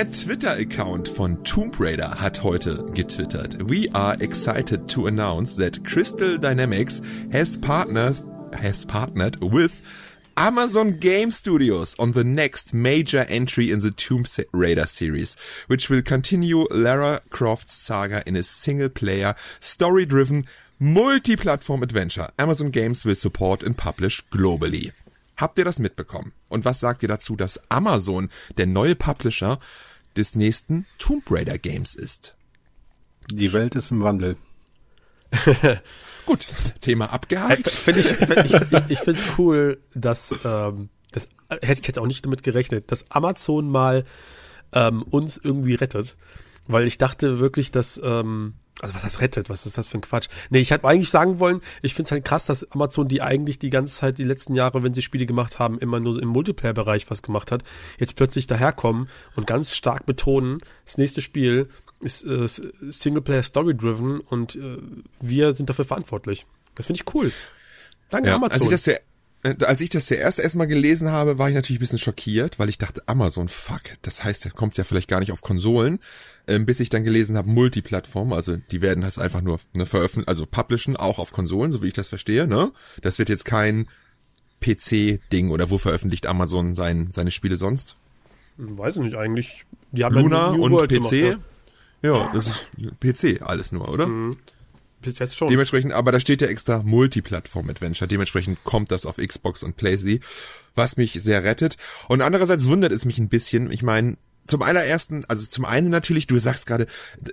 Der Twitter-Account von Tomb Raider hat heute getwittert. We are excited to announce that Crystal Dynamics has partnered, has partnered with Amazon Game Studios on the next major entry in the Tomb Raider series, which will continue Lara Croft's saga in a single-player, story-driven, multi-platform adventure. Amazon Games will support and publish globally. Habt ihr das mitbekommen? Und was sagt ihr dazu, dass Amazon der neue Publisher des nächsten Tomb Raider Games ist? Die Welt ist im Wandel. Gut, Thema abgehakt. Find ich find ich, ich finde es cool, dass, ähm, das hätte ich jetzt auch nicht damit gerechnet, dass Amazon mal ähm, uns irgendwie rettet. Weil ich dachte wirklich, dass ähm, also was heißt rettet? Was ist das für ein Quatsch? Nee, ich hätte eigentlich sagen wollen, ich finde es halt krass, dass Amazon, die eigentlich die ganze Zeit, die letzten Jahre, wenn sie Spiele gemacht haben, immer nur im Multiplayer-Bereich was gemacht hat, jetzt plötzlich daherkommen und ganz stark betonen, das nächste Spiel ist äh, Singleplayer Story-driven und äh, wir sind dafür verantwortlich. Das finde ich cool. Danke, ja, Amazon. Als ich das der als ich das zuerst erstmal gelesen habe, war ich natürlich ein bisschen schockiert, weil ich dachte, Amazon, fuck, das heißt, da kommt es ja vielleicht gar nicht auf Konsolen, ähm, bis ich dann gelesen habe, Multiplattform, also die werden das einfach nur ne, veröffentlichen, also publishen, auch auf Konsolen, so wie ich das verstehe, ne? Das wird jetzt kein PC-Ding oder wo veröffentlicht Amazon sein, seine Spiele sonst? Weiß ich nicht, eigentlich. Die haben Luna und World PC? Gemacht, ja. ja, das ist PC alles nur, oder? Mhm. Bis jetzt schon. Dementsprechend, aber da steht ja extra Multiplattform-Adventure. Dementsprechend kommt das auf Xbox und PlayStation, was mich sehr rettet. Und andererseits wundert es mich ein bisschen. Ich meine, zum allerersten, also zum einen natürlich, du sagst gerade,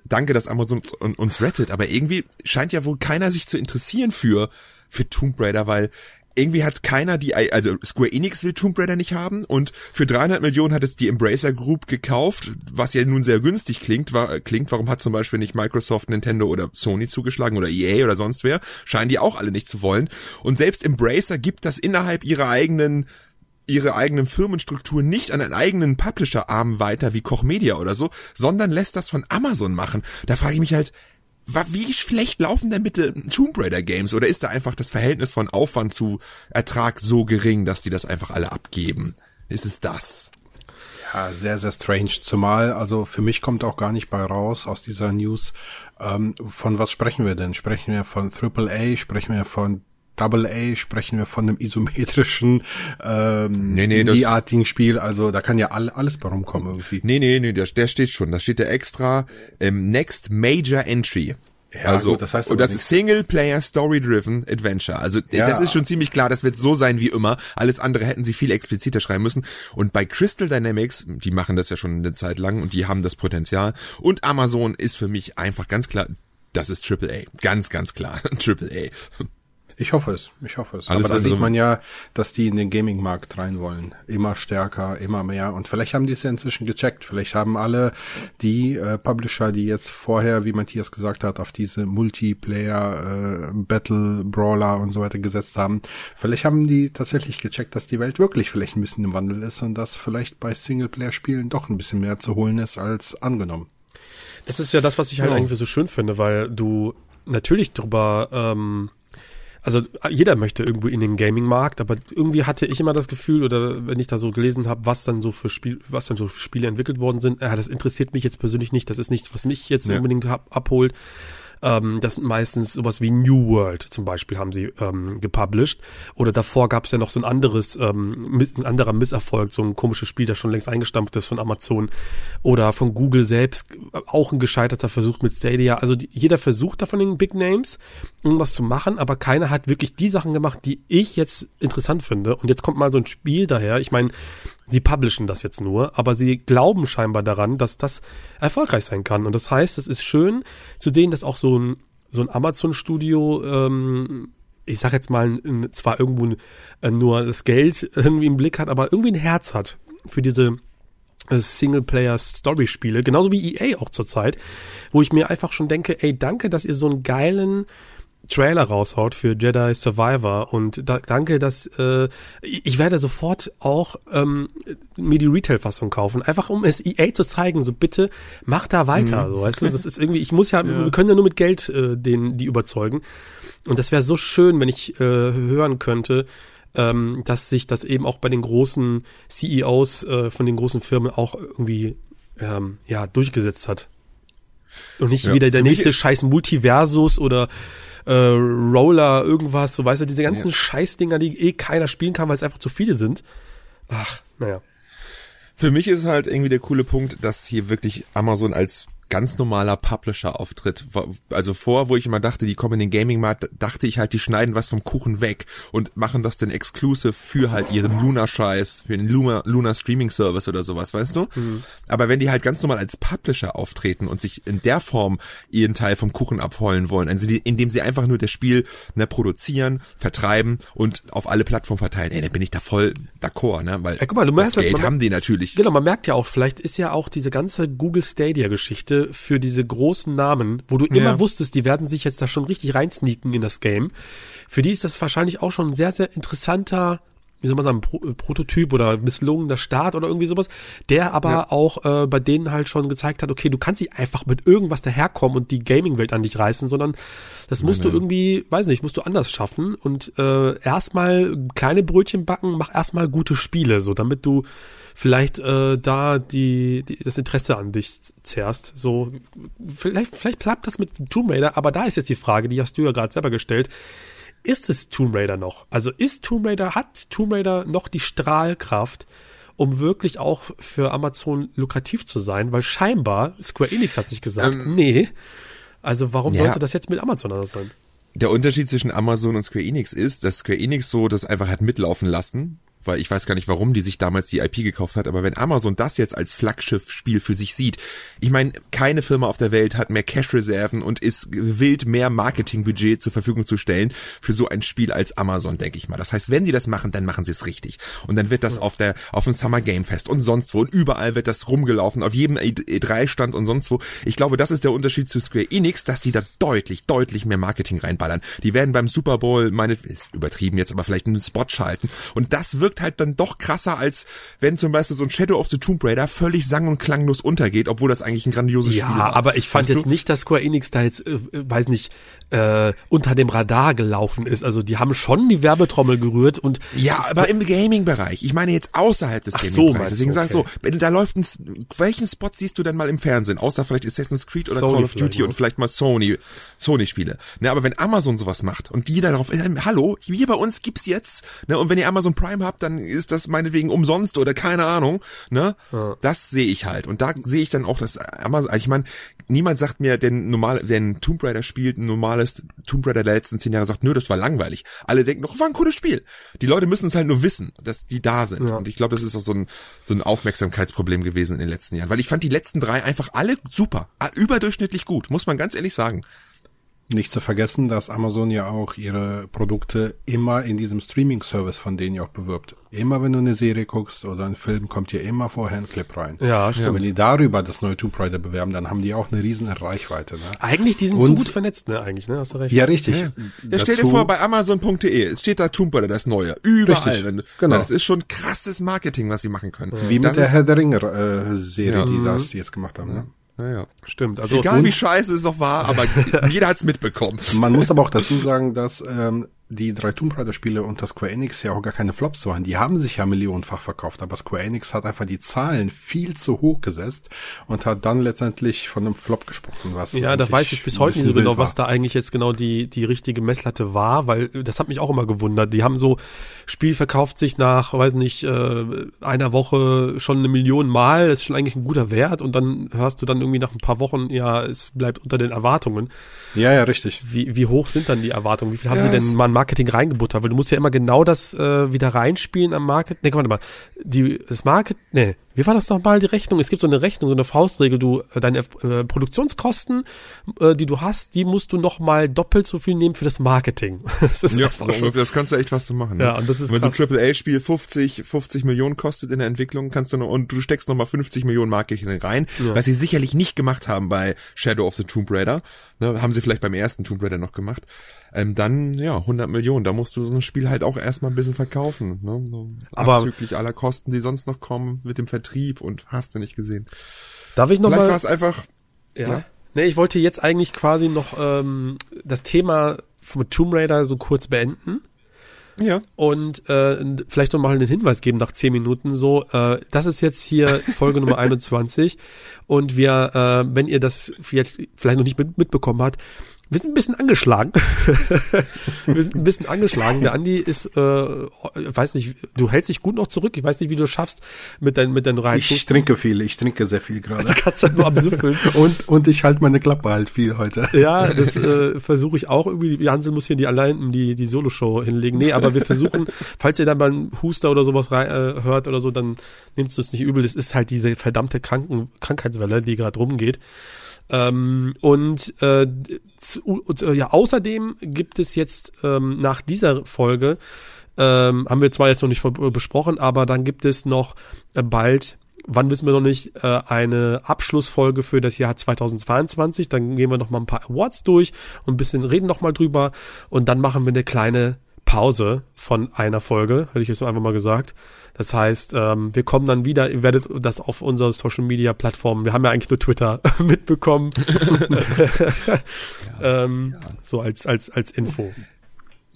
danke, dass Amazon uns rettet, aber irgendwie scheint ja wohl keiner sich zu interessieren für, für Tomb Raider, weil irgendwie hat keiner die, also Square Enix will Tomb Raider nicht haben und für 300 Millionen hat es die Embracer Group gekauft, was ja nun sehr günstig klingt. War, klingt, warum hat zum Beispiel nicht Microsoft, Nintendo oder Sony zugeschlagen oder EA oder sonst wer? Scheinen die auch alle nicht zu wollen. Und selbst Embracer gibt das innerhalb ihrer eigenen ihre eigenen Firmenstruktur nicht an einen eigenen Publisher-Arm weiter wie Koch Media oder so, sondern lässt das von Amazon machen. Da frage ich mich halt, wie schlecht laufen denn bitte Tomb Raider Games? Oder ist da einfach das Verhältnis von Aufwand zu Ertrag so gering, dass die das einfach alle abgeben? Ist es das? Ja, sehr, sehr strange. Zumal, also für mich kommt auch gar nicht bei raus aus dieser News, ähm, von was sprechen wir denn? Sprechen wir von AAA? Sprechen wir von Double A sprechen wir von einem isometrischen, ähm, nee, nee, artigen Spiel. Also da kann ja all, alles bei rumkommen irgendwie. Nee, nee, nee, der, der steht schon. Da steht der extra ähm, Next Major Entry. Ja, also, gut, das heißt und das ist Single-Player Story-Driven Adventure. Also ja. das ist schon ziemlich klar, das wird so sein wie immer. Alles andere hätten sie viel expliziter schreiben müssen. Und bei Crystal Dynamics, die machen das ja schon eine Zeit lang und die haben das Potenzial. Und Amazon ist für mich einfach ganz klar, das ist AAA. Ganz, ganz klar. AAA. Ich hoffe es, ich hoffe es. Alles Aber da sieht man ja, dass die in den Gaming-Markt rein wollen. Immer stärker, immer mehr. Und vielleicht haben die es ja inzwischen gecheckt. Vielleicht haben alle die äh, Publisher, die jetzt vorher, wie Matthias gesagt hat, auf diese Multiplayer, äh, Battle, Brawler und so weiter gesetzt haben. Vielleicht haben die tatsächlich gecheckt, dass die Welt wirklich vielleicht ein bisschen im Wandel ist und dass vielleicht bei Singleplayer-Spielen doch ein bisschen mehr zu holen ist als angenommen. Das ist ja das, was ich halt ja. irgendwie so schön finde, weil du natürlich drüber ähm, also jeder möchte irgendwo in den Gaming-Markt, aber irgendwie hatte ich immer das Gefühl, oder wenn ich da so gelesen habe, was dann so für Spiel, was dann so für Spiele entwickelt worden sind, ja, das interessiert mich jetzt persönlich nicht, das ist nichts, was mich jetzt ja. unbedingt ab, abholt. Ähm, das sind meistens sowas wie New World zum Beispiel haben sie ähm, gepublished. Oder davor gab es ja noch so ein anderes, ähm, ein anderer Misserfolg, so ein komisches Spiel, das schon längst eingestampft ist von Amazon. Oder von Google selbst, auch ein gescheiterter Versuch mit Stadia. Also die, jeder versucht da von den Big Names irgendwas zu machen, aber keiner hat wirklich die Sachen gemacht, die ich jetzt interessant finde. Und jetzt kommt mal so ein Spiel daher. Ich meine, sie publishen das jetzt nur, aber sie glauben scheinbar daran, dass das erfolgreich sein kann. Und das heißt, es ist schön zu sehen, dass auch so ein, so ein Amazon-Studio, ähm, ich sag jetzt mal, zwar irgendwo äh, nur das Geld irgendwie im Blick hat, aber irgendwie ein Herz hat für diese äh, Singleplayer-Story-Spiele, genauso wie EA auch zurzeit, wo ich mir einfach schon denke, ey, danke, dass ihr so einen geilen Trailer raushaut für Jedi Survivor und da, danke, dass äh, ich werde sofort auch ähm, mir die Retail-Fassung kaufen, einfach um es EA zu zeigen, so bitte mach da weiter, mhm. so weißt du, das ist irgendwie, ich muss ja, ja, wir können ja nur mit Geld äh, den die überzeugen und das wäre so schön, wenn ich äh, hören könnte, ähm, dass sich das eben auch bei den großen CEOs äh, von den großen Firmen auch irgendwie ähm, ja, durchgesetzt hat. Und nicht ja, wieder der nächste scheiß Multiversus oder äh, Roller, irgendwas, so weißt du, diese ganzen ja. Scheißdinger, die eh keiner spielen kann, weil es einfach zu viele sind. Ach, naja. Für mich ist halt irgendwie der coole Punkt, dass hier wirklich Amazon als ganz normaler Publisher-Auftritt. Also vor, wo ich immer dachte, die kommen in den Gaming-Markt, dachte ich halt, die schneiden was vom Kuchen weg und machen das dann exclusive für halt ihren Luna-Scheiß, für den Luna, Luna Streaming-Service oder sowas, weißt du? Mhm. Aber wenn die halt ganz normal als Publisher auftreten und sich in der Form ihren Teil vom Kuchen abholen wollen, also die, indem sie einfach nur das Spiel ne, produzieren, vertreiben und auf alle Plattformen verteilen, ey, dann bin ich da voll d'accord, ne? Weil ja, guck mal, du das Geld haben die natürlich. Genau, man merkt ja auch, vielleicht ist ja auch diese ganze Google Stadia-Geschichte für diese großen Namen, wo du immer ja. wusstest, die werden sich jetzt da schon richtig reinsneaken in das Game. Für die ist das wahrscheinlich auch schon ein sehr, sehr interessanter wie soll man sagen, Pro Prototyp oder misslungener Start oder irgendwie sowas, der aber ja. auch äh, bei denen halt schon gezeigt hat, okay, du kannst nicht einfach mit irgendwas daherkommen und die Gaming-Welt an dich reißen, sondern das musst Nein, du irgendwie, weiß nicht, musst du anders schaffen und äh, erstmal kleine Brötchen backen, mach erstmal gute Spiele, so damit du vielleicht äh, da die, die das Interesse an dich zerrst. So vielleicht vielleicht bleibt das mit Tomb Raider, aber da ist jetzt die Frage, die hast du ja gerade selber gestellt. Ist es Tomb Raider noch? Also ist Tomb Raider hat Tomb Raider noch die Strahlkraft? um wirklich auch für Amazon lukrativ zu sein, weil scheinbar Square Enix hat sich gesagt, ähm, nee, also warum ja. sollte das jetzt mit Amazon anders sein? Der Unterschied zwischen Amazon und Square Enix ist, dass Square Enix so das einfach hat mitlaufen lassen weil ich weiß gar nicht, warum die sich damals die IP gekauft hat, aber wenn Amazon das jetzt als Flaggschiff-Spiel für sich sieht, ich meine, keine Firma auf der Welt hat mehr Cash-Reserven und ist gewillt, mehr Marketingbudget zur Verfügung zu stellen für so ein Spiel als Amazon, denke ich mal. Das heißt, wenn die das machen, dann machen sie es richtig. Und dann wird das auf der, auf dem Summer Game Fest und sonst wo und überall wird das rumgelaufen, auf jedem E3-Stand und sonst wo. Ich glaube, das ist der Unterschied zu Square Enix, dass die da deutlich, deutlich mehr Marketing reinballern. Die werden beim Super Bowl, meine, ist übertrieben jetzt, aber vielleicht einen Spot schalten und das wirkt wirkt halt dann doch krasser, als wenn zum Beispiel so ein Shadow of the Tomb Raider völlig sang- und klanglos untergeht, obwohl das eigentlich ein grandioses ja, Spiel war. Ja, aber ich fand weißt jetzt du? nicht, dass Square Enix da jetzt, äh, weiß nicht, äh, unter dem Radar gelaufen ist. Also die haben schon die Werbetrommel gerührt und ja, aber im Gaming-Bereich. Ich meine jetzt außerhalb des Gaming-Bereichs. Deswegen okay. sag ich so, wenn da läuft ein, welchen Spot siehst du denn mal im Fernsehen? Außer vielleicht Assassin's Creed oder Sony Call of Duty und vielleicht mal Sony, Sony-Spiele. Ne, aber wenn Amazon sowas macht und die darauf, äh, hallo, hier bei uns gibt's jetzt, ne, und wenn ihr Amazon Prime habt, dann ist das meinetwegen umsonst oder keine Ahnung, ne? Ja. Das sehe ich halt. Und da sehe ich dann auch das Amazon, ich meine, niemand sagt mir, denn normal, wenn Tomb Raider spielt, ein normales Tomb Raider der letzten zehn Jahre sagt, nö, das war langweilig. Alle denken noch, war ein cooles Spiel. Die Leute müssen es halt nur wissen, dass die da sind. Ja. Und ich glaube, das ist auch so ein, so ein Aufmerksamkeitsproblem gewesen in den letzten Jahren. Weil ich fand die letzten drei einfach alle super. Überdurchschnittlich gut, muss man ganz ehrlich sagen. Nicht zu vergessen, dass Amazon ja auch ihre Produkte immer in diesem Streaming-Service von denen ja auch bewirbt. Immer wenn du eine Serie guckst oder einen Film, kommt dir immer vorher ein Clip rein. Ja, stimmt. Und wenn die darüber das neue Tomb Raider bewerben, dann haben die auch eine riesen Reichweite. Ne? Eigentlich, die sind Und, so gut vernetzt, ne? Eigentlich, ne? Hast du recht. Ja, richtig. Ja, ja stell dir vor, bei Amazon.de, es steht da Tomb Raider, das neue. Überall. Wenn du, genau. Ja, das ist schon krasses Marketing, was sie machen können. Wie mit das der Herr der Ringe-Serie, äh, die das die jetzt gemacht haben. Ne? Naja. Stimmt. Also Egal wie scheiße es auch war, aber jeder hat's mitbekommen. Man muss aber auch dazu sagen, dass ähm, die drei Tomb Raider Spiele unter Square Enix ja auch gar keine Flops waren. Die haben sich ja millionenfach verkauft, aber Square Enix hat einfach die Zahlen viel zu hoch gesetzt und hat dann letztendlich von einem Flop gesprochen, was Ja, da weiß ich bis heute nicht so genau, was da eigentlich jetzt genau die die richtige Messlatte war, weil das hat mich auch immer gewundert. Die haben so Spiel verkauft sich nach, weiß nicht, äh, einer Woche schon eine Million Mal, das ist schon eigentlich ein guter Wert und dann hörst du dann irgendwie nach ein paar Wochen, ja, es bleibt unter den Erwartungen. Ja, ja, richtig. Wie, wie hoch sind dann die Erwartungen? Wie viel haben ja, sie denn mal Marketing reingebuttert? Weil du musst ja immer genau das äh, wieder reinspielen am Market. Nee, warte mal. Die, das Market, nee, wie war das nochmal, die Rechnung? Es gibt so eine Rechnung, so eine Faustregel, du, äh, deine äh, Produktionskosten, äh, die du hast, die musst du nochmal doppelt so viel nehmen für das Marketing. das ist ja, schon, das kannst du echt was zu machen. Ne? Ja, und das ist Wenn krass. so ein AAA-Spiel 50, 50 Millionen kostet in der Entwicklung, kannst du noch, und du steckst nochmal 50 Millionen Marketing rein, ja. was sie sicherlich nicht gemacht haben bei Shadow of the Tomb Raider. Ne, haben sie vielleicht beim ersten Tomb Raider noch gemacht ähm, dann ja 100 Millionen. Da musst du so ein Spiel halt auch erstmal ein bisschen verkaufen, ne? So Aber abzüglich aller Kosten, die sonst noch kommen mit dem Vertrieb und hast du nicht gesehen. Darf ich noch Vielleicht war es einfach. Ja. ja. Nee, ich wollte jetzt eigentlich quasi noch ähm, das Thema von Tomb Raider so kurz beenden. Ja. Und äh, vielleicht noch mal einen Hinweis geben nach zehn Minuten. So, äh, das ist jetzt hier Folge Nummer 21 und wir, äh, wenn ihr das jetzt vielleicht noch nicht mit, mitbekommen habt, wir sind ein bisschen angeschlagen. wir sind ein bisschen angeschlagen. Der Andi ist, äh, weiß nicht, du hältst dich gut noch zurück. Ich weiß nicht, wie du schaffst mit deinen mit deinen Reizen. Ich trinke viel. Ich trinke sehr viel gerade. Du kannst halt nur am Süffeln. und und ich halte meine Klappe halt viel heute. Ja, das äh, versuche ich auch irgendwie. Hansel muss hier die allein die die Solo-Show hinlegen. Nee, aber wir versuchen, falls ihr dann mal einen Huster oder sowas rein, äh, hört oder so, dann nehmt es uns nicht übel. Es ist halt diese verdammte Kranken Krankheitswelle, die gerade rumgeht. Ähm, und äh, zu, äh, ja, außerdem gibt es jetzt ähm, nach dieser Folge, ähm, haben wir zwar jetzt noch nicht besprochen, aber dann gibt es noch äh, bald wann wissen wir noch nicht, äh, eine Abschlussfolge für das Jahr 2022. Dann gehen wir noch mal ein paar Awards durch und ein bisschen reden noch mal drüber und dann machen wir eine kleine Pause von einer Folge, hätte ich jetzt einfach mal gesagt. Das heißt, ähm, wir kommen dann wieder, ihr werdet das auf unserer Social Media Plattform, wir haben ja eigentlich nur Twitter mitbekommen. ja, ähm, ja. So als, als, als Info.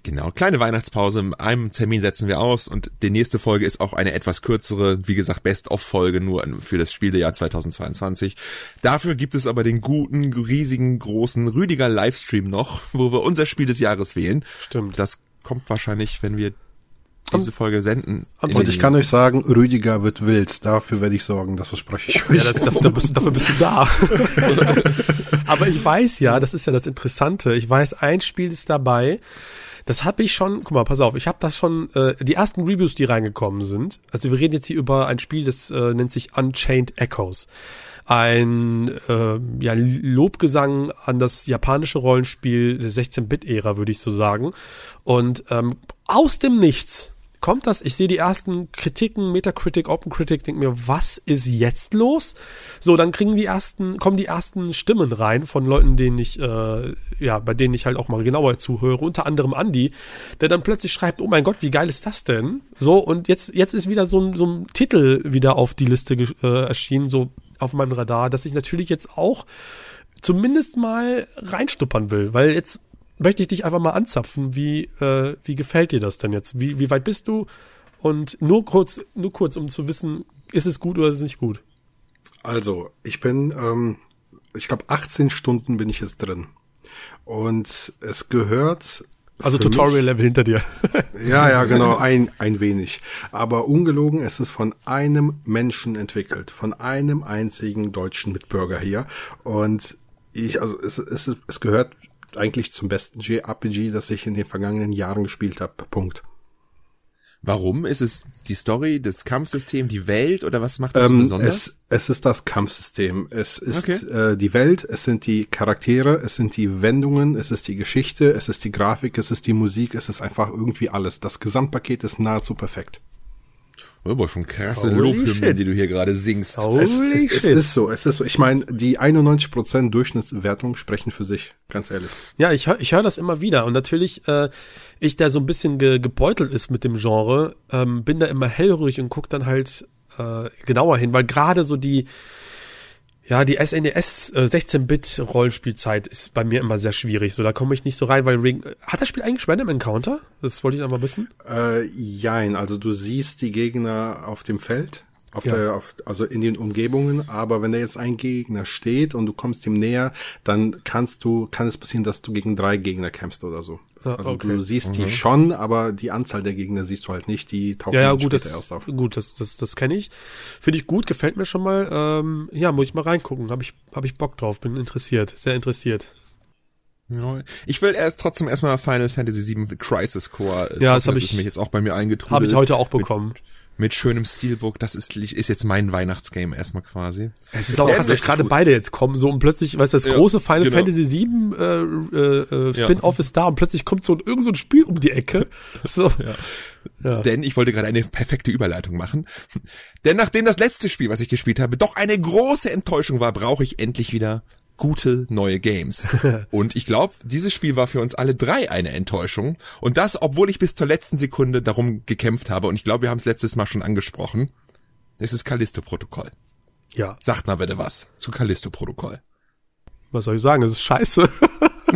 Genau, kleine Weihnachtspause. Einem Termin setzen wir aus und die nächste Folge ist auch eine etwas kürzere, wie gesagt, Best-of-Folge nur für das Spielejahr 2022. Dafür gibt es aber den guten, riesigen, großen Rüdiger Livestream noch, wo wir unser Spiel des Jahres wählen. Stimmt. Das kommt wahrscheinlich, wenn wir diese Folge senden. Und ich kann euch sagen, Rüdiger wird wild. Dafür werde ich sorgen, das verspreche ich euch. Ja, das, dafür, bist, dafür bist du da. Aber ich weiß ja, das ist ja das Interessante. Ich weiß, ein Spiel ist dabei. Das habe ich schon, guck mal, pass auf, ich habe das schon, äh, die ersten Reviews, die reingekommen sind. Also wir reden jetzt hier über ein Spiel, das äh, nennt sich Unchained Echoes ein äh, ja, Lobgesang an das japanische Rollenspiel der 16-Bit-Ära, würde ich so sagen. Und ähm, aus dem Nichts kommt das, ich sehe die ersten Kritiken, Metacritic, OpenCritic, denke mir, was ist jetzt los? So, dann kriegen die ersten, kommen die ersten Stimmen rein von Leuten, denen ich, äh, ja, bei denen ich halt auch mal genauer zuhöre, unter anderem Andy, der dann plötzlich schreibt, oh mein Gott, wie geil ist das denn? So, und jetzt, jetzt ist wieder so ein, so ein Titel wieder auf die Liste äh, erschienen, so auf meinem Radar, dass ich natürlich jetzt auch zumindest mal reinstuppern will, weil jetzt möchte ich dich einfach mal anzapfen. Wie, äh, wie gefällt dir das denn jetzt? Wie, wie weit bist du? Und nur kurz, nur kurz, um zu wissen, ist es gut oder ist es nicht gut? Also, ich bin, ähm, ich glaube, 18 Stunden bin ich jetzt drin. Und es gehört also Tutorial-Level hinter dir. ja, ja, genau, ein, ein wenig. Aber ungelogen, es ist von einem Menschen entwickelt, von einem einzigen deutschen Mitbürger hier. Und ich, also es, es, es gehört eigentlich zum besten JRPG, das ich in den vergangenen Jahren gespielt habe. Punkt. Warum? Ist es die Story, das Kampfsystem, die Welt oder was macht das ähm, so besonders? Es, es ist das Kampfsystem. Es ist okay. äh, die Welt, es sind die Charaktere, es sind die Wendungen, es ist die Geschichte, es ist die Grafik, es ist die Musik, es ist einfach irgendwie alles. Das Gesamtpaket ist nahezu perfekt. Aber schon krasse Lobhymnen, die du hier gerade singst. Holy es, shit. es ist so, es ist so. Ich meine, die 91% Durchschnittswertung sprechen für sich, ganz ehrlich. Ja, ich höre ich hör das immer wieder. Und natürlich, äh, ich, der so ein bisschen ge gebeutelt ist mit dem Genre, ähm, bin da immer hellruhig und guck dann halt äh, genauer hin, weil gerade so die ja, die SNES äh, 16-Bit Rollenspielzeit ist bei mir immer sehr schwierig. So, da komme ich nicht so rein, weil Ring. Hat das Spiel eigentlich Random Encounter? Das wollte ich einmal wissen. Äh, jein, also du siehst die Gegner auf dem Feld auf ja. der, auf, also in den Umgebungen, aber wenn da jetzt ein Gegner steht und du kommst ihm näher, dann kannst du, kann es passieren, dass du gegen drei Gegner kämpfst oder so. Ah, also okay. du siehst mhm. die schon, aber die Anzahl der Gegner siehst du halt nicht, die tauchen ja, ja, gut, das, erst auf. Gut, das, das, das kenne ich. Finde ich gut, gefällt mir schon mal. Ähm, ja, muss ich mal reingucken. Habe ich, hab ich Bock drauf, bin interessiert, sehr interessiert. Ich will erst trotzdem erstmal Final Fantasy VII Crisis Core. Ja, das, hab das ich, ist mich jetzt auch bei mir eingetrudelt. Habe ich heute auch bekommen. Mit, mit schönem Steelbook. Das ist, ist jetzt mein Weihnachtsgame erstmal quasi. Es ist auch krass, dass gerade beide jetzt kommen, so und plötzlich, weißt du, das ja, große Final genau. Fantasy VII äh, äh, äh Spin-Off ja. ist da und plötzlich kommt so irgend so ein Spiel um die Ecke. So. Ja. Ja. Denn ich wollte gerade eine perfekte Überleitung machen. Denn nachdem das letzte Spiel, was ich gespielt habe, doch eine große Enttäuschung war, brauche ich endlich wieder gute neue Games. Und ich glaube, dieses Spiel war für uns alle drei eine Enttäuschung. Und das, obwohl ich bis zur letzten Sekunde darum gekämpft habe. Und ich glaube, wir haben es letztes Mal schon angesprochen. Es ist Callisto-Protokoll. Ja. Sagt mal bitte was zu Callisto-Protokoll. Was soll ich sagen? Es ist scheiße.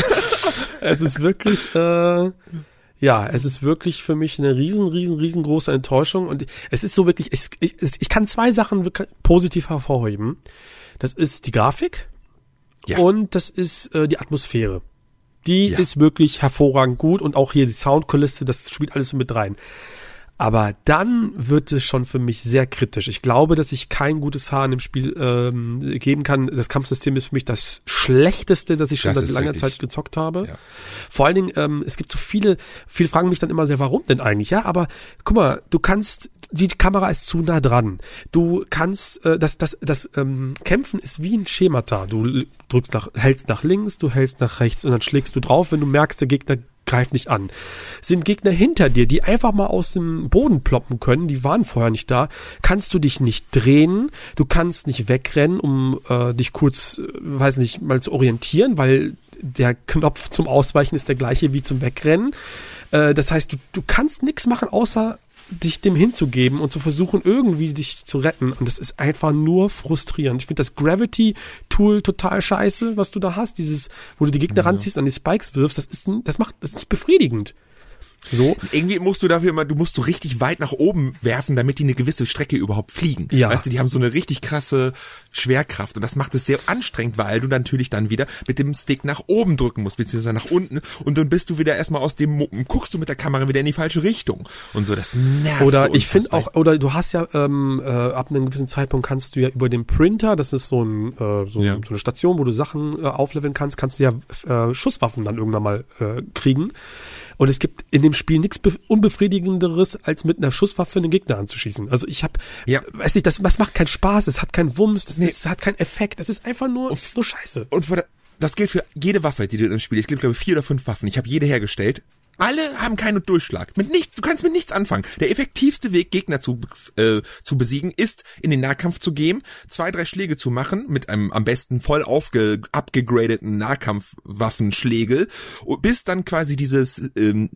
es ist wirklich, äh, Ja, es ist wirklich für mich eine riesen, riesen, riesengroße Enttäuschung und es ist so wirklich, ich, ich, ich kann zwei Sachen positiv hervorheben. Das ist die Grafik ja. und das ist äh, die Atmosphäre. Die ja. ist wirklich hervorragend gut und auch hier die Soundkulisse, das spielt alles so mit rein. Aber dann wird es schon für mich sehr kritisch. Ich glaube, dass ich kein gutes Haar in dem Spiel ähm, geben kann. Das Kampfsystem ist für mich das schlechteste, das ich schon das seit langer Zeit gezockt habe. Ja. Vor allen Dingen, ähm, es gibt so viele, viele fragen mich dann immer sehr, warum denn eigentlich? Ja, aber guck mal, du kannst, die Kamera ist zu nah dran. Du kannst, äh, das, das, das ähm, Kämpfen ist wie ein Schemata. Du drückst nach, hältst nach links, du hältst nach rechts und dann schlägst du drauf, wenn du merkst, der Gegner greif nicht an. Sind Gegner hinter dir, die einfach mal aus dem Boden ploppen können, die waren vorher nicht da, kannst du dich nicht drehen, du kannst nicht wegrennen, um äh, dich kurz, äh, weiß nicht, mal zu orientieren, weil der Knopf zum Ausweichen ist der gleiche wie zum Wegrennen. Äh, das heißt, du, du kannst nichts machen, außer dich dem hinzugeben und zu versuchen, irgendwie dich zu retten. Und das ist einfach nur frustrierend. Ich finde das Gravity-Tool total scheiße, was du da hast. Dieses, wo du die Gegner ja. ranziehst und die Spikes wirfst, das ist, das macht, das ist nicht befriedigend. So. Irgendwie musst du dafür immer, du musst du richtig weit nach oben werfen, damit die eine gewisse Strecke überhaupt fliegen. Ja. Weißt du, die haben so eine richtig krasse Schwerkraft und das macht es sehr anstrengend, weil du natürlich dann wieder mit dem Stick nach oben drücken musst, beziehungsweise nach unten und dann bist du wieder erstmal aus dem, guckst du mit der Kamera wieder in die falsche Richtung und so, das nervt. Oder so ich finde auch, oder du hast ja, ähm, äh, ab einem gewissen Zeitpunkt kannst du ja über den Printer, das ist so, ein, äh, so, ja. so eine Station, wo du Sachen äh, aufleveln kannst, kannst du ja äh, Schusswaffen dann irgendwann mal äh, kriegen. Und es gibt in dem Spiel nichts unbefriedigenderes, als mit einer Schusswaffe einen Gegner anzuschießen. Also ich habe, ja. weiß nicht, das, das macht keinen Spaß, es hat keinen Wumms, das, nee. ist, hat keinen Effekt, das ist einfach nur, und, nur Scheiße. Und das gilt für jede Waffe, die du im Spiel. Es gibt glaube ich vier oder fünf Waffen. Ich habe jede hergestellt. Alle haben keinen Durchschlag. Mit nichts, du kannst mit nichts anfangen. Der effektivste Weg, Gegner zu, äh, zu besiegen, ist, in den Nahkampf zu gehen, zwei, drei Schläge zu machen, mit einem am besten voll aufge, abgegradeten Nahkampfwaffenschlägel, bis dann quasi dieses ähm,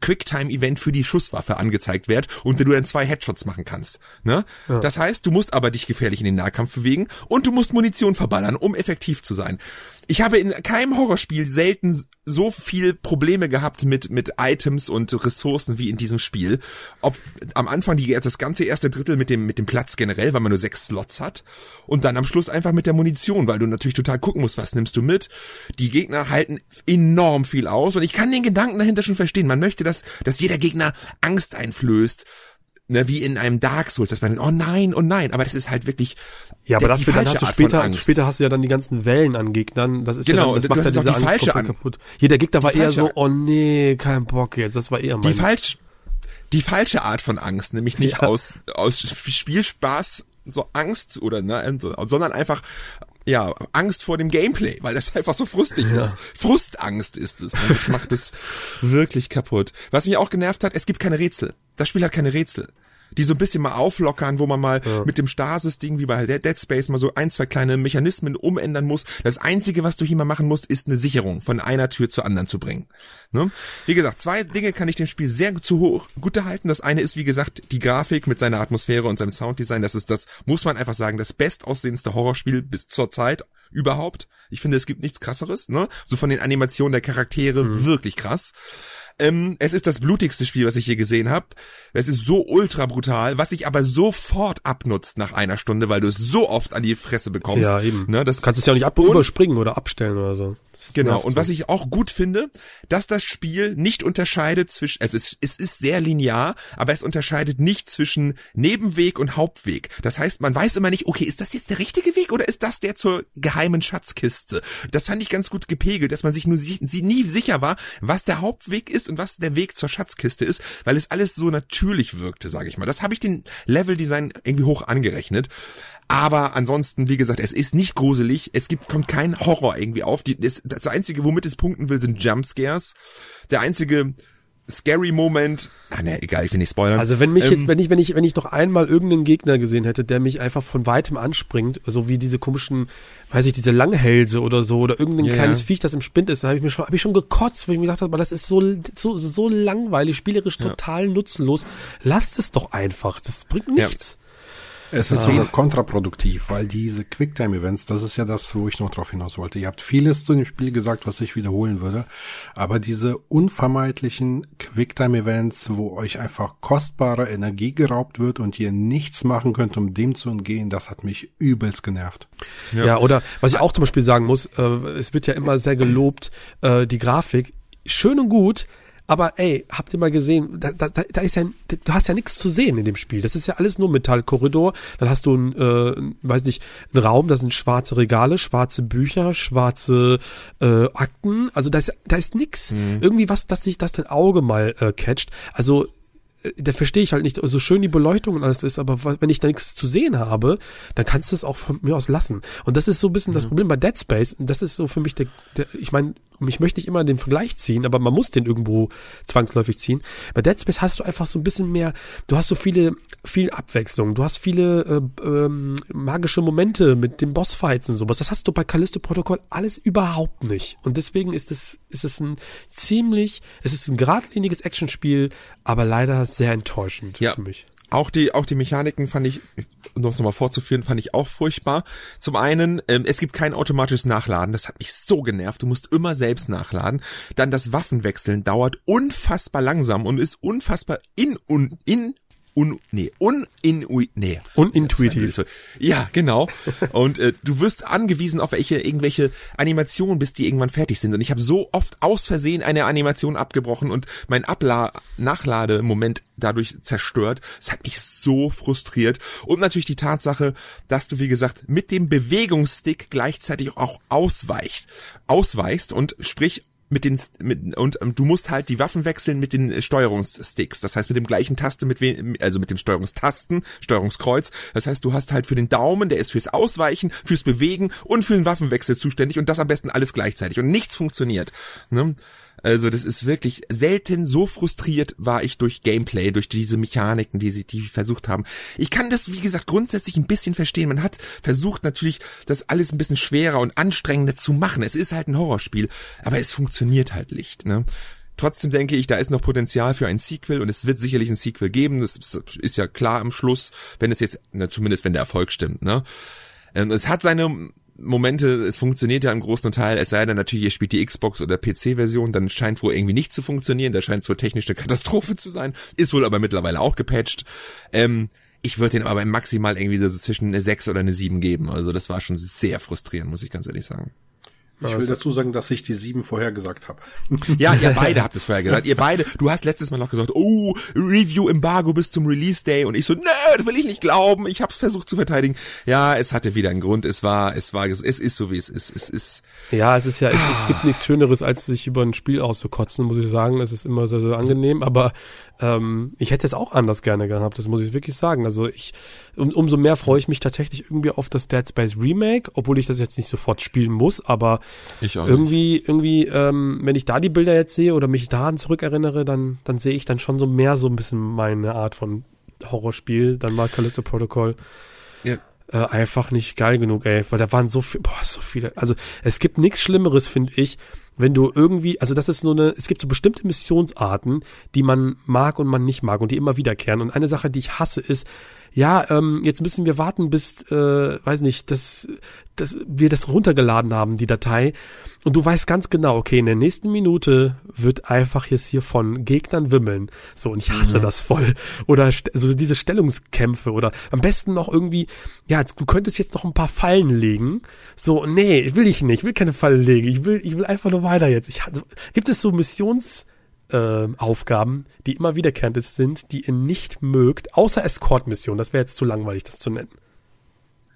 Quicktime-Event für die Schusswaffe angezeigt wird und du dann zwei Headshots machen kannst. Ne? Ja. Das heißt, du musst aber dich gefährlich in den Nahkampf bewegen und du musst Munition verballern, um effektiv zu sein ich habe in keinem Horrorspiel selten so viel Probleme gehabt mit, mit Items und Ressourcen wie in diesem Spiel. Ob am Anfang die, das ganze erste Drittel mit dem, mit dem Platz generell, weil man nur sechs Slots hat. Und dann am Schluss einfach mit der Munition, weil du natürlich total gucken musst, was nimmst du mit. Die Gegner halten enorm viel aus. Und ich kann den Gedanken dahinter schon verstehen. Man möchte, dass, dass jeder Gegner Angst einflößt ne, wie in einem Dark Souls, dass man, oh nein, oh nein, aber das ist halt wirklich ja, aber dafür dann hast du später, später hast du ja dann die ganzen Wellen an Gegnern. Das ist genau, ja dann, das macht ja diese die falsche an kaputt. Jeder Gegner war eher so, oh nee, kein Bock jetzt. Das war eher mein. Die falsch, die falsche Art von Angst, nämlich nicht ja. aus aus Spielspaß so Angst oder ne, sondern einfach ja, Angst vor dem Gameplay, weil das einfach so frustig ja. ist. Frustangst ist es. Und das macht es wirklich kaputt. Was mich auch genervt hat, es gibt keine Rätsel. Das Spiel hat keine Rätsel die so ein bisschen mal auflockern, wo man mal ja. mit dem Stasis-Ding wie bei Dead Space mal so ein, zwei kleine Mechanismen umändern muss. Das Einzige, was du hier mal machen musst, ist eine Sicherung von einer Tür zur anderen zu bringen. Ne? Wie gesagt, zwei Dinge kann ich dem Spiel sehr zu hoch gute halten. Das eine ist, wie gesagt, die Grafik mit seiner Atmosphäre und seinem Sounddesign. Das ist das, muss man einfach sagen, das bestaussehendste Horrorspiel bis zur Zeit überhaupt. Ich finde, es gibt nichts krasseres, ne? So von den Animationen der Charaktere mhm. wirklich krass. Ähm, es ist das blutigste Spiel, was ich je gesehen habe. Es ist so ultra brutal, was sich aber sofort abnutzt nach einer Stunde, weil du es so oft an die Fresse bekommst. Ja, eben. Ne, das, du kannst es ja auch nicht ab überspringen oder abstellen oder so. Genau. Und was ich auch gut finde, dass das Spiel nicht unterscheidet zwischen, also es, es ist sehr linear, aber es unterscheidet nicht zwischen Nebenweg und Hauptweg. Das heißt, man weiß immer nicht, okay, ist das jetzt der richtige Weg oder ist das der zur geheimen Schatzkiste? Das fand ich ganz gut gepegelt, dass man sich nur sie, nie sicher war, was der Hauptweg ist und was der Weg zur Schatzkiste ist, weil es alles so natürlich wirkte, sage ich mal. Das habe ich den Leveldesign irgendwie hoch angerechnet. Aber ansonsten, wie gesagt, es ist nicht gruselig. Es gibt, kommt kein Horror irgendwie auf. Die, das, das Einzige, womit es punkten will, sind Jumpscares. Der einzige scary Moment. Ah, ne, egal, ich will nicht spoilern. Also wenn mich ähm, jetzt, wenn ich, wenn ich, wenn ich noch einmal irgendeinen Gegner gesehen hätte, der mich einfach von weitem anspringt, so wie diese komischen, weiß ich, diese Langhälse oder so, oder irgendein yeah. kleines Viech, das im Spind ist, da habe ich mir schon, habe ich schon gekotzt, weil ich mir gedacht habe, das ist so, so, so langweilig, spielerisch total ja. nutzlos. Lasst es doch einfach. Das bringt nichts. Ja. Es ist sogar kontraproduktiv, weil diese Quicktime-Events, das ist ja das, wo ich noch drauf hinaus wollte. Ihr habt vieles zu dem Spiel gesagt, was ich wiederholen würde, aber diese unvermeidlichen Quicktime-Events, wo euch einfach kostbare Energie geraubt wird und ihr nichts machen könnt, um dem zu entgehen, das hat mich übelst genervt. Ja, ja oder was ich auch zum Beispiel sagen muss, äh, es wird ja immer sehr gelobt, äh, die Grafik, schön und gut, aber ey, habt ihr mal gesehen, da, da, da ist ja, du hast ja nichts zu sehen in dem Spiel. Das ist ja alles nur Metallkorridor. Dann hast du ein, äh, weiß nicht, einen Raum, da sind schwarze Regale, schwarze Bücher, schwarze äh, Akten. Also da ist, da ist nix. Mhm. Irgendwie was, dass sich das dein Auge mal äh, catcht. Also da verstehe ich halt nicht, so schön die Beleuchtung und alles ist, aber wenn ich da nichts zu sehen habe, dann kannst du es auch von mir aus lassen. Und das ist so ein bisschen mhm. das Problem bei Dead Space. Das ist so für mich der, der ich meine, ich möchte nicht immer den Vergleich ziehen, aber man muss den irgendwo zwangsläufig ziehen. Bei Dead Space hast du einfach so ein bisschen mehr, du hast so viele, viel Abwechslung, du hast viele äh, ähm, magische Momente mit den Bossfights und sowas. Das hast du bei Callisto Protocol alles überhaupt nicht. Und deswegen ist es, ist es ein ziemlich, es ist ein geradliniges Actionspiel, aber leider sehr enttäuschend ja. für mich. Auch die, auch die Mechaniken fand ich, um das nochmal vorzuführen, fand ich auch furchtbar. Zum einen, ähm, es gibt kein automatisches Nachladen, das hat mich so genervt. Du musst immer selbst nachladen. Dann das Waffenwechseln dauert unfassbar langsam und ist unfassbar in, un, in un, nee, uninui, nee. Unintuitiv. Ja, genau. Und äh, du wirst angewiesen auf welche irgendwelche Animationen, bis die irgendwann fertig sind. Und ich habe so oft aus Versehen eine Animation abgebrochen und mein Abla Nachlademoment dadurch zerstört. Es hat mich so frustriert. Und natürlich die Tatsache, dass du, wie gesagt, mit dem Bewegungsstick gleichzeitig auch ausweichst, ausweichst und sprich mit den mit, und ähm, du musst halt die Waffen wechseln mit den Steuerungssticks. Das heißt mit dem gleichen Taste mit also mit dem Steuerungstasten, Steuerungskreuz. Das heißt, du hast halt für den Daumen, der ist fürs Ausweichen, fürs Bewegen und für den Waffenwechsel zuständig und das am besten alles gleichzeitig und nichts funktioniert. Ne? Also das ist wirklich selten so frustriert war ich durch Gameplay, durch diese Mechaniken, die sie die versucht haben. Ich kann das, wie gesagt, grundsätzlich ein bisschen verstehen. Man hat versucht natürlich, das alles ein bisschen schwerer und anstrengender zu machen. Es ist halt ein Horrorspiel, aber es funktioniert halt nicht. Ne? Trotzdem denke ich, da ist noch Potenzial für ein Sequel und es wird sicherlich ein Sequel geben. Das ist ja klar am Schluss, wenn es jetzt, na, zumindest wenn der Erfolg stimmt. Ne? Ähm, es hat seine Momente, es funktioniert ja im großen Teil, es sei denn natürlich, ihr spielt die Xbox oder PC-Version, dann scheint wohl irgendwie nicht zu funktionieren, da scheint es wohl technisch eine Katastrophe zu sein, ist wohl aber mittlerweile auch gepatcht. Ähm, ich würde den aber maximal irgendwie so zwischen eine 6 oder eine 7 geben, also das war schon sehr frustrierend, muss ich ganz ehrlich sagen. Ich will dazu sagen, dass ich die sieben vorher gesagt habe. Ja, ihr beide habt es vorher gesagt. Ihr beide, du hast letztes Mal noch gesagt, oh, Review-Embargo bis zum Release-Day und ich so, nö, das will ich nicht glauben. Ich habe es versucht zu verteidigen. Ja, es hatte wieder einen Grund. Es war, es war, es ist so wie es ist. Es ist. Ja, es ist ja, es, es gibt nichts Schöneres, als sich über ein Spiel auszukotzen, muss ich sagen. Es ist immer sehr, sehr angenehm, aber ähm, ich hätte es auch anders gerne gehabt, das muss ich wirklich sagen. Also ich, um, umso mehr freue ich mich tatsächlich irgendwie auf das Dead Space Remake, obwohl ich das jetzt nicht sofort spielen muss, aber irgendwie, nicht. irgendwie, ähm, wenn ich da die Bilder jetzt sehe oder mich daran zurückerinnere, dann, dann sehe ich dann schon so mehr so ein bisschen meine Art von Horrorspiel, dann mal Callisto Protocol. Ja. Äh, einfach nicht geil genug, ey, weil da waren so viel, boah, so viele. Also es gibt nichts Schlimmeres, finde ich, wenn du irgendwie, also das ist so eine, es gibt so bestimmte Missionsarten, die man mag und man nicht mag und die immer wiederkehren. Und eine Sache, die ich hasse, ist, ja, ähm, jetzt müssen wir warten, bis, äh, weiß nicht, dass, dass wir das runtergeladen haben, die Datei. Und du weißt ganz genau, okay, in der nächsten Minute wird einfach jetzt hier von Gegnern wimmeln. So, und ich hasse mhm. das voll. Oder so diese Stellungskämpfe oder am besten noch irgendwie, ja, du könntest jetzt noch ein paar Fallen legen. So, nee, will ich nicht, will keine Fallen legen. Ich will, ich will einfach nur weiter jetzt. Ich, also, gibt es so Missions, äh, Aufgaben, die immer wiederkehrend sind, die ihr nicht mögt, außer Escort-Mission. Das wäre jetzt zu langweilig, das zu nennen.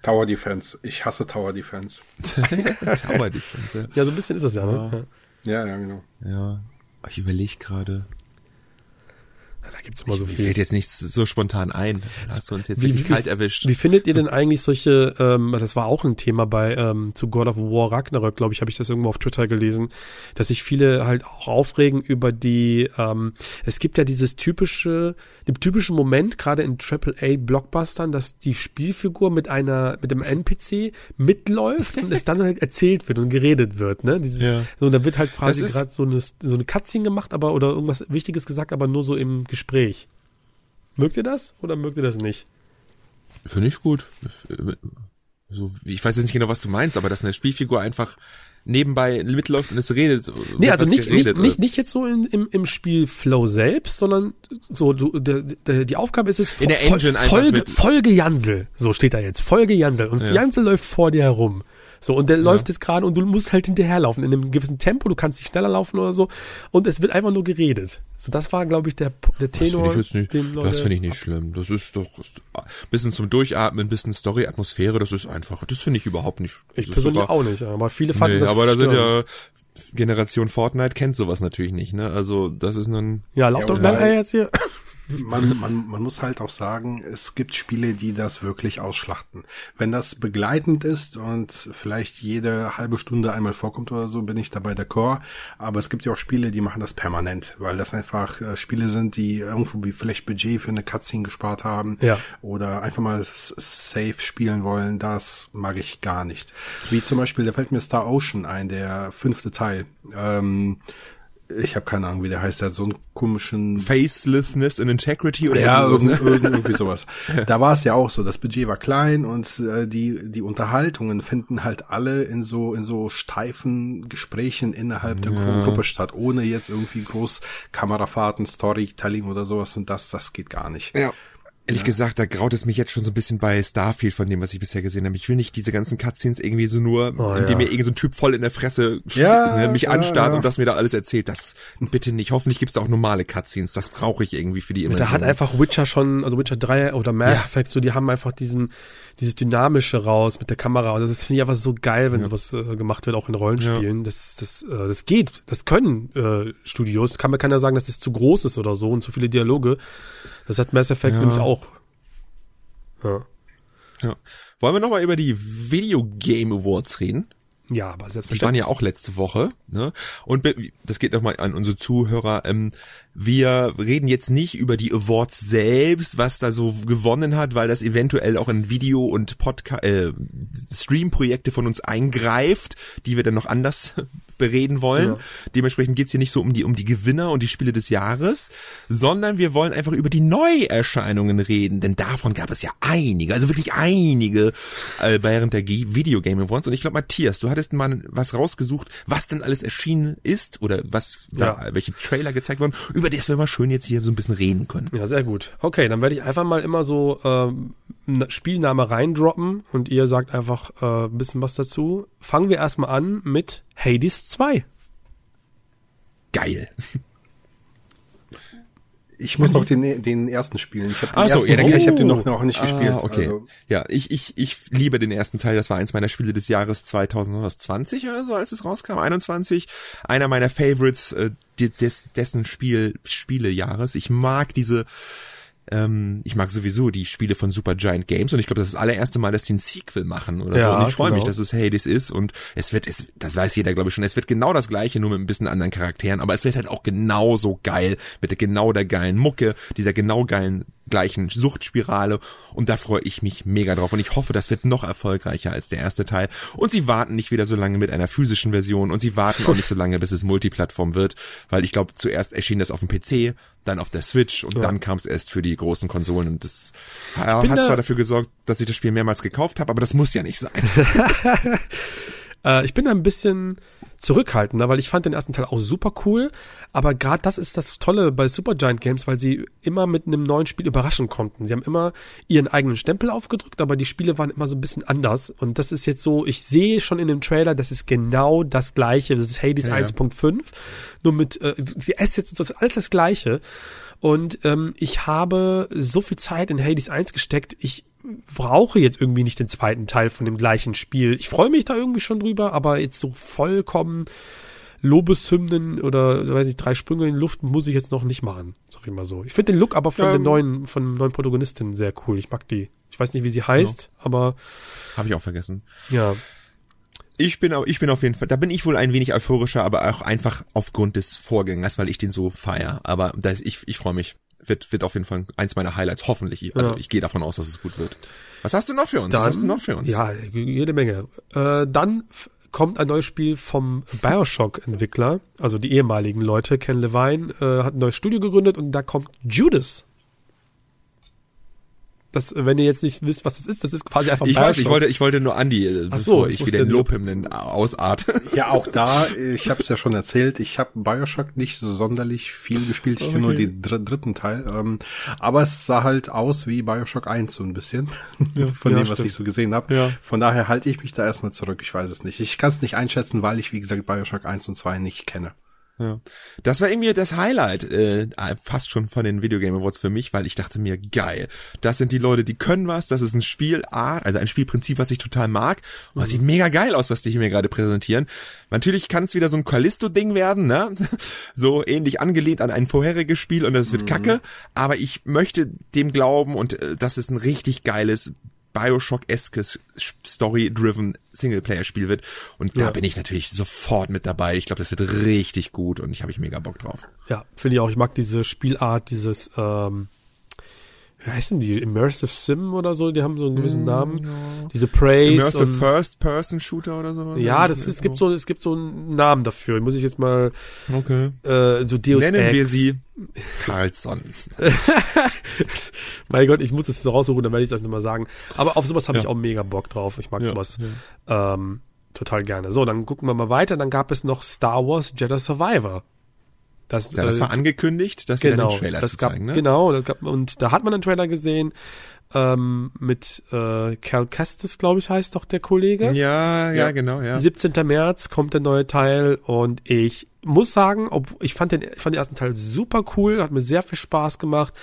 Tower Defense. Ich hasse Tower Defense. Tower Defense, ja. ja. so ein bisschen ist das ja, ne? Ja, ja, genau. Ja. Ich überlege gerade. Da gibt's immer so viel. Mir fällt jetzt nichts so spontan ein. Hast du uns jetzt wie, wirklich wie, kalt erwischt. Wie findet ihr denn eigentlich solche, ähm, das war auch ein Thema bei ähm, zu God of War Ragnarök, glaube ich, habe ich das irgendwo auf Twitter gelesen, dass sich viele halt auch aufregen über die, ähm, es gibt ja dieses typische, den typischen Moment, gerade in AAA Blockbustern, dass die Spielfigur mit einer, mit einem NPC mitläuft und es dann halt erzählt wird und geredet wird, ne? Dieses, ja. so, und da wird halt quasi gerade so eine, so eine Cutscene gemacht, aber, oder irgendwas Wichtiges gesagt, aber nur so im Gespräch. Mögt ihr das oder mögt ihr das nicht? Finde ich gut. So, ich weiß jetzt nicht genau, was du meinst, aber dass eine Spielfigur einfach nebenbei mitläuft und es redet. Nee, also nicht, geredet, nicht, nicht, nicht jetzt so in, im, im Spielflow selbst, sondern so, du, de, de, die Aufgabe ist es, in der Engine Folge, Folge Jansel, so steht da jetzt, Folge Jansel und ja. Jansel läuft vor dir herum. So, und der ja. läuft jetzt gerade und du musst halt hinterherlaufen in einem gewissen Tempo, du kannst nicht schneller laufen oder so. Und es wird einfach nur geredet. So, das war, glaube ich, der, der Tenor. Das finde ich, nicht, das find ich nicht schlimm. Das ist doch bisschen zum Durchatmen, bisschen Story, Atmosphäre, das ist einfach. Das finde ich überhaupt nicht. Ich persönlich auch nicht, aber viele fanden nee, das. Aber da sind ja Generation Fortnite kennt sowas natürlich nicht, ne? Also das ist ein. Ja, lauf ja, doch mal jetzt hier man, man, man muss halt auch sagen, es gibt Spiele, die das wirklich ausschlachten. Wenn das begleitend ist und vielleicht jede halbe Stunde einmal vorkommt oder so, bin ich dabei d'accord. Aber es gibt ja auch Spiele, die machen das permanent, weil das einfach äh, Spiele sind, die irgendwo vielleicht Budget für eine Cutscene gespart haben ja. oder einfach mal safe spielen wollen. Das mag ich gar nicht. Wie zum Beispiel, da fällt mir Star Ocean ein, der fünfte Teil. Ähm, ich habe keine Ahnung, wie der heißt, der hat so einen komischen Facelessness and Integrity oder ja, irgendwie, sowas, ne? irgendwie sowas. Da war es ja auch so, das Budget war klein und äh, die die Unterhaltungen finden halt alle in so in so steifen Gesprächen innerhalb der ja. Gruppe statt, ohne jetzt irgendwie groß Kamerafahrten, Storytelling oder sowas und das das geht gar nicht. Ja. Ehrlich ja. gesagt, da graut es mich jetzt schon so ein bisschen bei Starfield von dem, was ich bisher gesehen habe. Ich will nicht diese ganzen Cutscenes irgendwie so nur, oh, indem ja. mir irgendein so ein Typ voll in der Fresse ja, ne, mich anstarrt und das mir da alles erzählt. Das bitte nicht. Hoffentlich gibt's da auch normale Cutscenes. Das brauche ich irgendwie für die Immersion. Da hat einfach Witcher schon, also Witcher 3 oder Mass Effect, so die haben einfach diesen, dieses Dynamische raus mit der Kamera. Und das finde ich einfach so geil, wenn sowas äh, gemacht wird, auch in Rollenspielen. Das, das, äh, das geht. Das können äh, Studios. Kann mir keiner sagen, dass es das zu groß ist oder so und zu viele Dialoge. Das hat Mass Effect ja. nämlich auch. Ja. ja. Wollen wir nochmal über die Video Game Awards reden? Ja, aber selbstverständlich. Die waren ja auch letzte Woche, ne? Und das geht nochmal an unsere Zuhörer. Ähm, wir reden jetzt nicht über die Awards selbst, was da so gewonnen hat, weil das eventuell auch in Video- und Podcast, äh, Stream-Projekte von uns eingreift, die wir dann noch anders bereden wollen. Ja. Dementsprechend geht's hier nicht so um die, um die Gewinner und die Spiele des Jahres, sondern wir wollen einfach über die Neuerscheinungen reden, denn davon gab es ja einige, also wirklich einige äh, während der Video Game Awards. Und ich glaube, Matthias, du hattest mal was rausgesucht, was denn alles erschienen ist oder was da, ja. welche Trailer gezeigt wurden, über das wir mal schön jetzt hier so ein bisschen reden können. Ja, sehr gut. Okay, dann werde ich einfach mal immer so ähm, Spielname reindroppen und ihr sagt einfach äh, ein bisschen was dazu. Fangen wir erstmal an mit Hades 2. Geil. Ich muss noch den, den ersten spielen. Ich habe den, so, ja, ich hab den noch, noch nicht ah, gespielt. Okay. Also. Ja, ich, ich, ich liebe den ersten Teil. Das war eins meiner Spiele des Jahres 2020 oder so, als es rauskam. 21. Einer meiner Favorites äh, des, dessen Spiel, Spielejahres. Ich mag diese ähm, ich mag sowieso die Spiele von Super Giant Games und ich glaube, das ist das allererste Mal, dass die ein Sequel machen oder ja, so. Und ich freue genau. mich, dass es Hades ist und es wird, es, das weiß jeder, glaube ich schon, es wird genau das gleiche, nur mit ein bisschen anderen Charakteren, aber es wird halt auch genauso geil, mit der genau der geilen Mucke, dieser genau geilen gleichen Suchtspirale und da freue ich mich mega drauf und ich hoffe, das wird noch erfolgreicher als der erste Teil und sie warten nicht wieder so lange mit einer physischen Version und sie warten auch nicht so lange, bis es Multiplattform wird, weil ich glaube, zuerst erschien das auf dem PC, dann auf der Switch und ja. dann kam es erst für die großen Konsolen und das hat da zwar dafür gesorgt, dass ich das Spiel mehrmals gekauft habe, aber das muss ja nicht sein. äh, ich bin ein bisschen zurückhaltender, weil ich fand den ersten Teil auch super cool. Aber gerade das ist das Tolle bei Supergiant Games, weil sie immer mit einem neuen Spiel überraschen konnten. Sie haben immer ihren eigenen Stempel aufgedrückt, aber die Spiele waren immer so ein bisschen anders. Und das ist jetzt so, ich sehe schon in dem Trailer, das ist genau das gleiche. Das ist Hades ja, 1.5. Nur mit, äh, die Assets, das ist alles das gleiche. Und ähm, ich habe so viel Zeit in Hades 1 gesteckt. Ich brauche jetzt irgendwie nicht den zweiten Teil von dem gleichen Spiel. Ich freue mich da irgendwie schon drüber, aber jetzt so vollkommen Lobeshymnen oder weiß ich drei Sprünge in die Luft muss ich jetzt noch nicht machen, sag ich mal so. Ich finde den Look aber von ja, den neuen von der neuen Protagonistin sehr cool. Ich mag die. Ich weiß nicht, wie sie heißt, genau. aber habe ich auch vergessen. Ja. Ich bin, ich bin auf jeden Fall, da bin ich wohl ein wenig euphorischer, aber auch einfach aufgrund des Vorgängers, weil ich den so feier. Aber das, ich, ich freue mich wird, wird auf jeden Fall eins meiner Highlights, hoffentlich. Also ja. ich gehe davon aus, dass es gut wird. Was hast du noch für uns? Dann, Was hast du noch für uns? Ja, jede Menge. Äh, dann kommt ein neues Spiel vom Bioshock-Entwickler, also die ehemaligen Leute. Ken Levine äh, hat ein neues Studio gegründet und da kommt Judas. Das, wenn ihr jetzt nicht wisst, was das ist, das ist quasi einfach Ich weiß, ich wollte, ich wollte nur Andi, äh, Ach bevor so, ich ich wieder ob- Lobhymnen ausart. Ja, auch da, ich habe es ja schon erzählt, ich habe Bioshock nicht so sonderlich viel gespielt, ich kenne nur Okay. den dr dritten Teil, ähm, aber es sah halt aus wie Bioshock 1 so ein bisschen, von ja, dem, was stimmt. ich so gesehen habe. Ja. Von daher halte ich mich da erstmal zurück, ich weiß es nicht. Ich kann es nicht einschätzen, weil ich, wie gesagt, Bioshock 1 und 2 nicht kenne. Ja. Das war irgendwie das Highlight, äh, fast schon von den Video Game Awards für mich, weil ich dachte mir, geil, das sind die Leute, die können was, das ist ein Spielart, also ein Spielprinzip, was ich total mag. Und das sieht mega geil aus, was die hier mir gerade präsentieren. Natürlich kann es wieder so ein Callisto-Ding werden, ne? So ähnlich angelehnt an ein vorheriges Spiel und das wird kacke, aber ich möchte dem glauben und äh, das ist ein richtig geiles Bioshock-eskes Story-driven Singleplayer-Spiel wird. Und da Ja. bin ich natürlich sofort mit dabei. Ich glaube, das wird richtig gut und ich habe ich mega Bock drauf. Ja, finde ich auch. Ich mag diese Spielart, dieses, ähm, wie heißen die? Immersive Sim oder so? Die haben so einen gewissen Namen. Diese Praise. Immersive und- First-Person-Shooter oder so? Ja, das, es gibt so, es gibt so einen Namen dafür. Muss ich jetzt mal, Okay. äh, so Deus Nennen Ex. wir sie Carlson. Mein Gott, ich muss das so raussuchen, dann werde ich es euch nochmal sagen. Aber auf sowas habe Ja. ich auch mega Bock drauf. Ich mag Ja, sowas Ähm, total gerne. So, dann gucken wir mal weiter. Dann gab es noch Star Wars Jedi Survivor. Das, Ja, das äh, war angekündigt, dass sie genau, dann den Trailer das gab, zeigen, ne? Genau, gab, und da hat man einen Trailer gesehen ähm, mit äh, Cal Kestis, glaube ich, heißt doch der Kollege. Ja, ja, Ja. genau, ja. 17. März kommt der neue Teil und ich muss sagen, ob, ich fand den, ich fand den ersten Teil super cool, hat mir sehr viel Spaß gemacht.